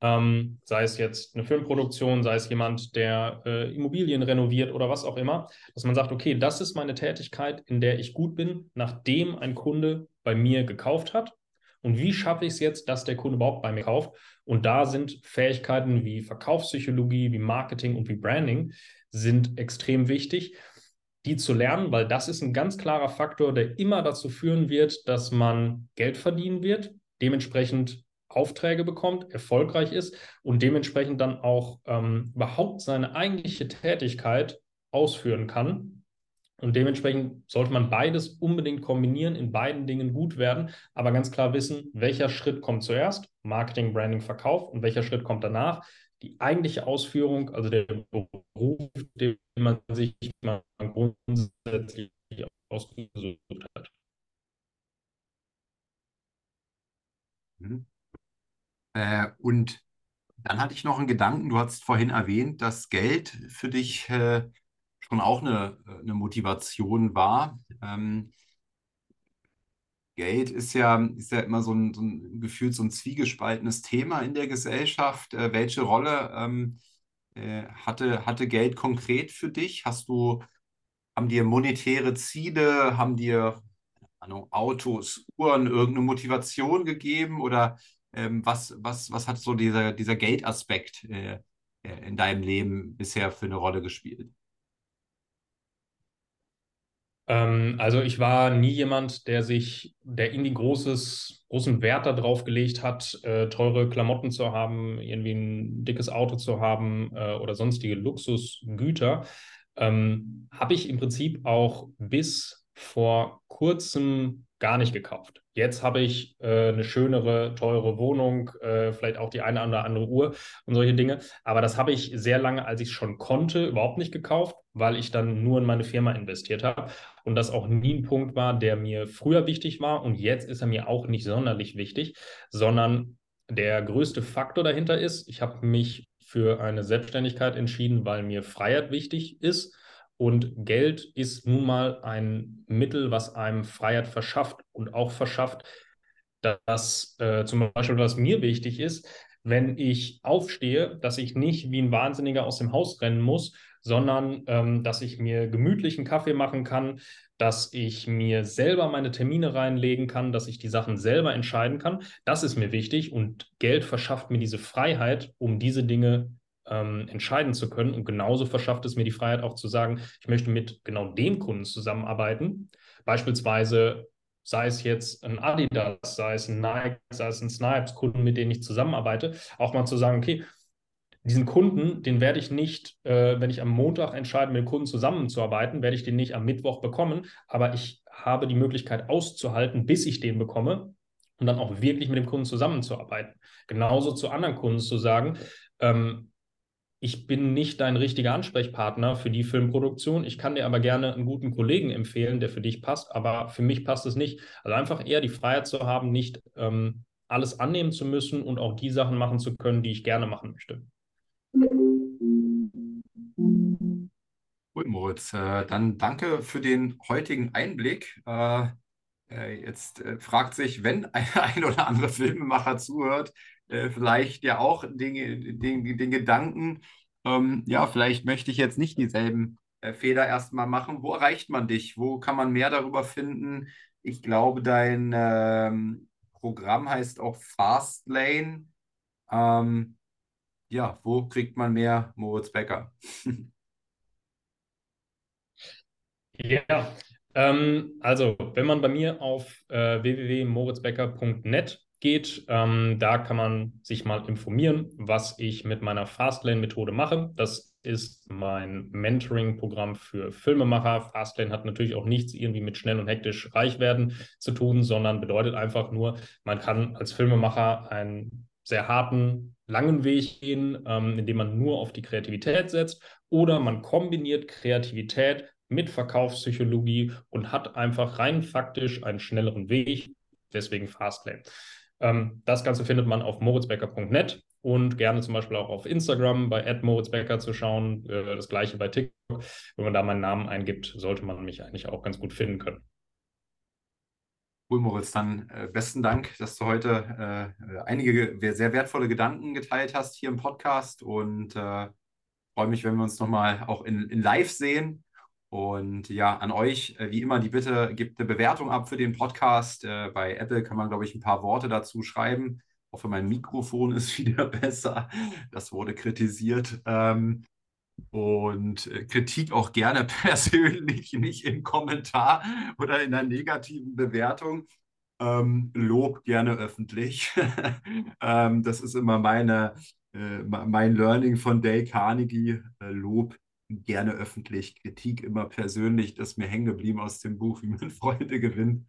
Ähm, sei es jetzt eine Filmproduktion, sei es jemand, der äh, Immobilien renoviert oder was auch immer, dass man sagt, okay, das ist meine Tätigkeit, in der ich gut bin, nachdem ein Kunde bei mir gekauft hat. Und wie schaffe ich es jetzt, dass der Kunde überhaupt bei mir kauft? Und da sind Fähigkeiten wie Verkaufspsychologie, wie Marketing und wie Branding sind extrem wichtig, die zu lernen, weil das ist ein ganz klarer Faktor, der immer dazu führen wird, dass man Geld verdienen wird, dementsprechend Aufträge bekommt, erfolgreich ist und dementsprechend dann auch ähm, überhaupt seine eigentliche Tätigkeit ausführen kann und dementsprechend sollte man beides unbedingt kombinieren, in beiden Dingen gut werden, aber ganz klar wissen, welcher Schritt kommt zuerst, Marketing, Branding, Verkauf und welcher Schritt kommt danach. Die eigentliche Ausführung, also der Beruf, den man sich mal grundsätzlich ausgesucht hat. Mhm. Äh, und dann hatte ich noch einen Gedanken, du hast vorhin erwähnt, dass Geld für dich äh, schon auch eine, eine Motivation war. Ähm, Geld ist ja, ist ja immer so ein, so ein gefühlt so ein zwiegespaltenes Thema in der Gesellschaft. Äh, welche Rolle ähm, äh, hatte, hatte Geld konkret für dich? Hast du, haben dir monetäre Ziele, haben dir Ahnung, Autos, Uhren irgendeine Motivation gegeben oder ähm, was, was, was hat so dieser, dieser Geldaspekt äh, in deinem Leben bisher für eine Rolle gespielt? Ähm, also ich war nie jemand, der sich, der irgendwie großes, großen Wert darauf gelegt hat, äh, teure Klamotten zu haben, irgendwie ein dickes Auto zu haben äh, oder sonstige Luxusgüter. Ähm, Habe ich im Prinzip auch bis vor kurzem gar nicht gekauft. Jetzt habe ich äh, eine schönere, teure Wohnung, äh, vielleicht auch die eine oder andere Uhr und solche Dinge. Aber das habe ich sehr lange, als ich es schon konnte, überhaupt nicht gekauft, weil ich dann nur in meine Firma investiert habe. Und das auch nie ein Punkt war, der mir früher wichtig war. Und jetzt ist er mir auch nicht sonderlich wichtig, sondern der größte Faktor dahinter ist, ich habe mich für eine Selbstständigkeit entschieden, weil mir Freiheit wichtig ist und Geld ist nun mal ein Mittel, was einem Freiheit verschafft und auch verschafft, dass äh, zum Beispiel, was mir wichtig ist, wenn ich aufstehe, dass ich nicht wie ein Wahnsinniger aus dem Haus rennen muss, sondern ähm, dass ich mir gemütlichen Kaffee machen kann, dass ich mir selber meine Termine reinlegen kann, dass ich die Sachen selber entscheiden kann. Das ist mir wichtig und Geld verschafft mir diese Freiheit, um diese Dinge ähm, entscheiden zu können. Und genauso verschafft es mir die Freiheit auch zu sagen, ich möchte mit genau dem Kunden zusammenarbeiten. Beispielsweise sei es jetzt ein Adidas, sei es ein Nike, sei es ein Snipes, Kunden, mit denen ich zusammenarbeite, auch mal zu sagen, okay, diesen Kunden, den werde ich nicht, äh, wenn ich am Montag entscheide, mit dem Kunden zusammenzuarbeiten, werde ich den nicht am Mittwoch bekommen, aber ich habe die Möglichkeit auszuhalten, bis ich den bekomme und dann auch wirklich mit dem Kunden zusammenzuarbeiten. Genauso zu anderen Kunden zu sagen, ähm, ich bin nicht dein richtiger Ansprechpartner für die Filmproduktion. Ich kann dir aber gerne einen guten Kollegen empfehlen, der für dich passt, aber für mich passt es nicht. Also einfach eher die Freiheit zu haben, nicht ähm, alles annehmen zu müssen und auch die Sachen machen zu können, die ich gerne machen möchte. Gut, Moritz. Äh, dann danke für den heutigen Einblick. Äh, äh, jetzt fragt sich, wenn ein, ein oder andere Filmemacher zuhört, äh, vielleicht ja auch den, den, den Gedanken, ähm, ja, vielleicht möchte ich jetzt nicht dieselben äh, Fehler erstmal machen. Wo erreicht man dich? Wo kann man mehr darüber finden? Ich glaube, dein ähm, Programm heißt auch Fastlane. Ähm, ja, wo kriegt man mehr Moritz Becker? ja, ähm, also wenn man bei mir auf äh, www.moritzbecker.net geht. Ähm, da kann man sich mal informieren, was ich mit meiner Fastlane-Methode mache. Das ist mein Mentoring-Programm für Filmemacher. Fastlane hat natürlich auch nichts irgendwie mit schnell und hektisch reich werden zu tun, sondern bedeutet einfach nur, man kann als Filmemacher einen sehr harten, langen Weg gehen, ähm, indem man nur auf die Kreativität setzt oder man kombiniert Kreativität mit Verkaufspsychologie und hat einfach rein faktisch einen schnelleren Weg. Deswegen Fastlane. Ähm, das Ganze findet man auf moritzbecker.net und gerne zum Beispiel auch auf Instagram bei moritzbecker zu schauen. Äh, das gleiche bei TikTok. Wenn man da meinen Namen eingibt, sollte man mich eigentlich auch ganz gut finden können. Cool, Moritz. Dann äh, besten Dank, dass du heute äh, einige sehr wertvolle Gedanken geteilt hast hier im Podcast und äh, freue mich, wenn wir uns nochmal auch in, in Live sehen. Und ja, an euch, äh, wie immer, die Bitte, gebt eine Bewertung ab für den Podcast. Äh, bei Apple kann man, glaube ich, ein paar Worte dazu schreiben. Ich hoffe, mein Mikrofon ist wieder besser. Das wurde kritisiert. Ähm, und äh, Kritik auch gerne persönlich, nicht im Kommentar oder in einer negativen Bewertung. Ähm, Lob gerne öffentlich. ähm, das ist immer meine, mein Learning von Dale Carnegie. Äh, Lob gerne öffentlich, Kritik immer persönlich. Das ist mir hängen geblieben aus dem Buch, wie man Freunde gewinnt.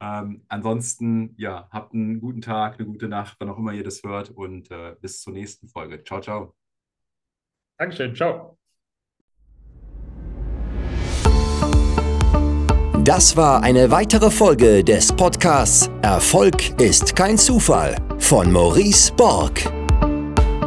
Ähm, ansonsten, ja, habt einen guten Tag, eine gute Nacht, wann auch immer ihr das hört und äh, bis zur nächsten Folge. Ciao, ciao. Dankeschön, ciao. Das war eine weitere Folge des Podcasts Erfolg ist kein Zufall von Maurice Borg.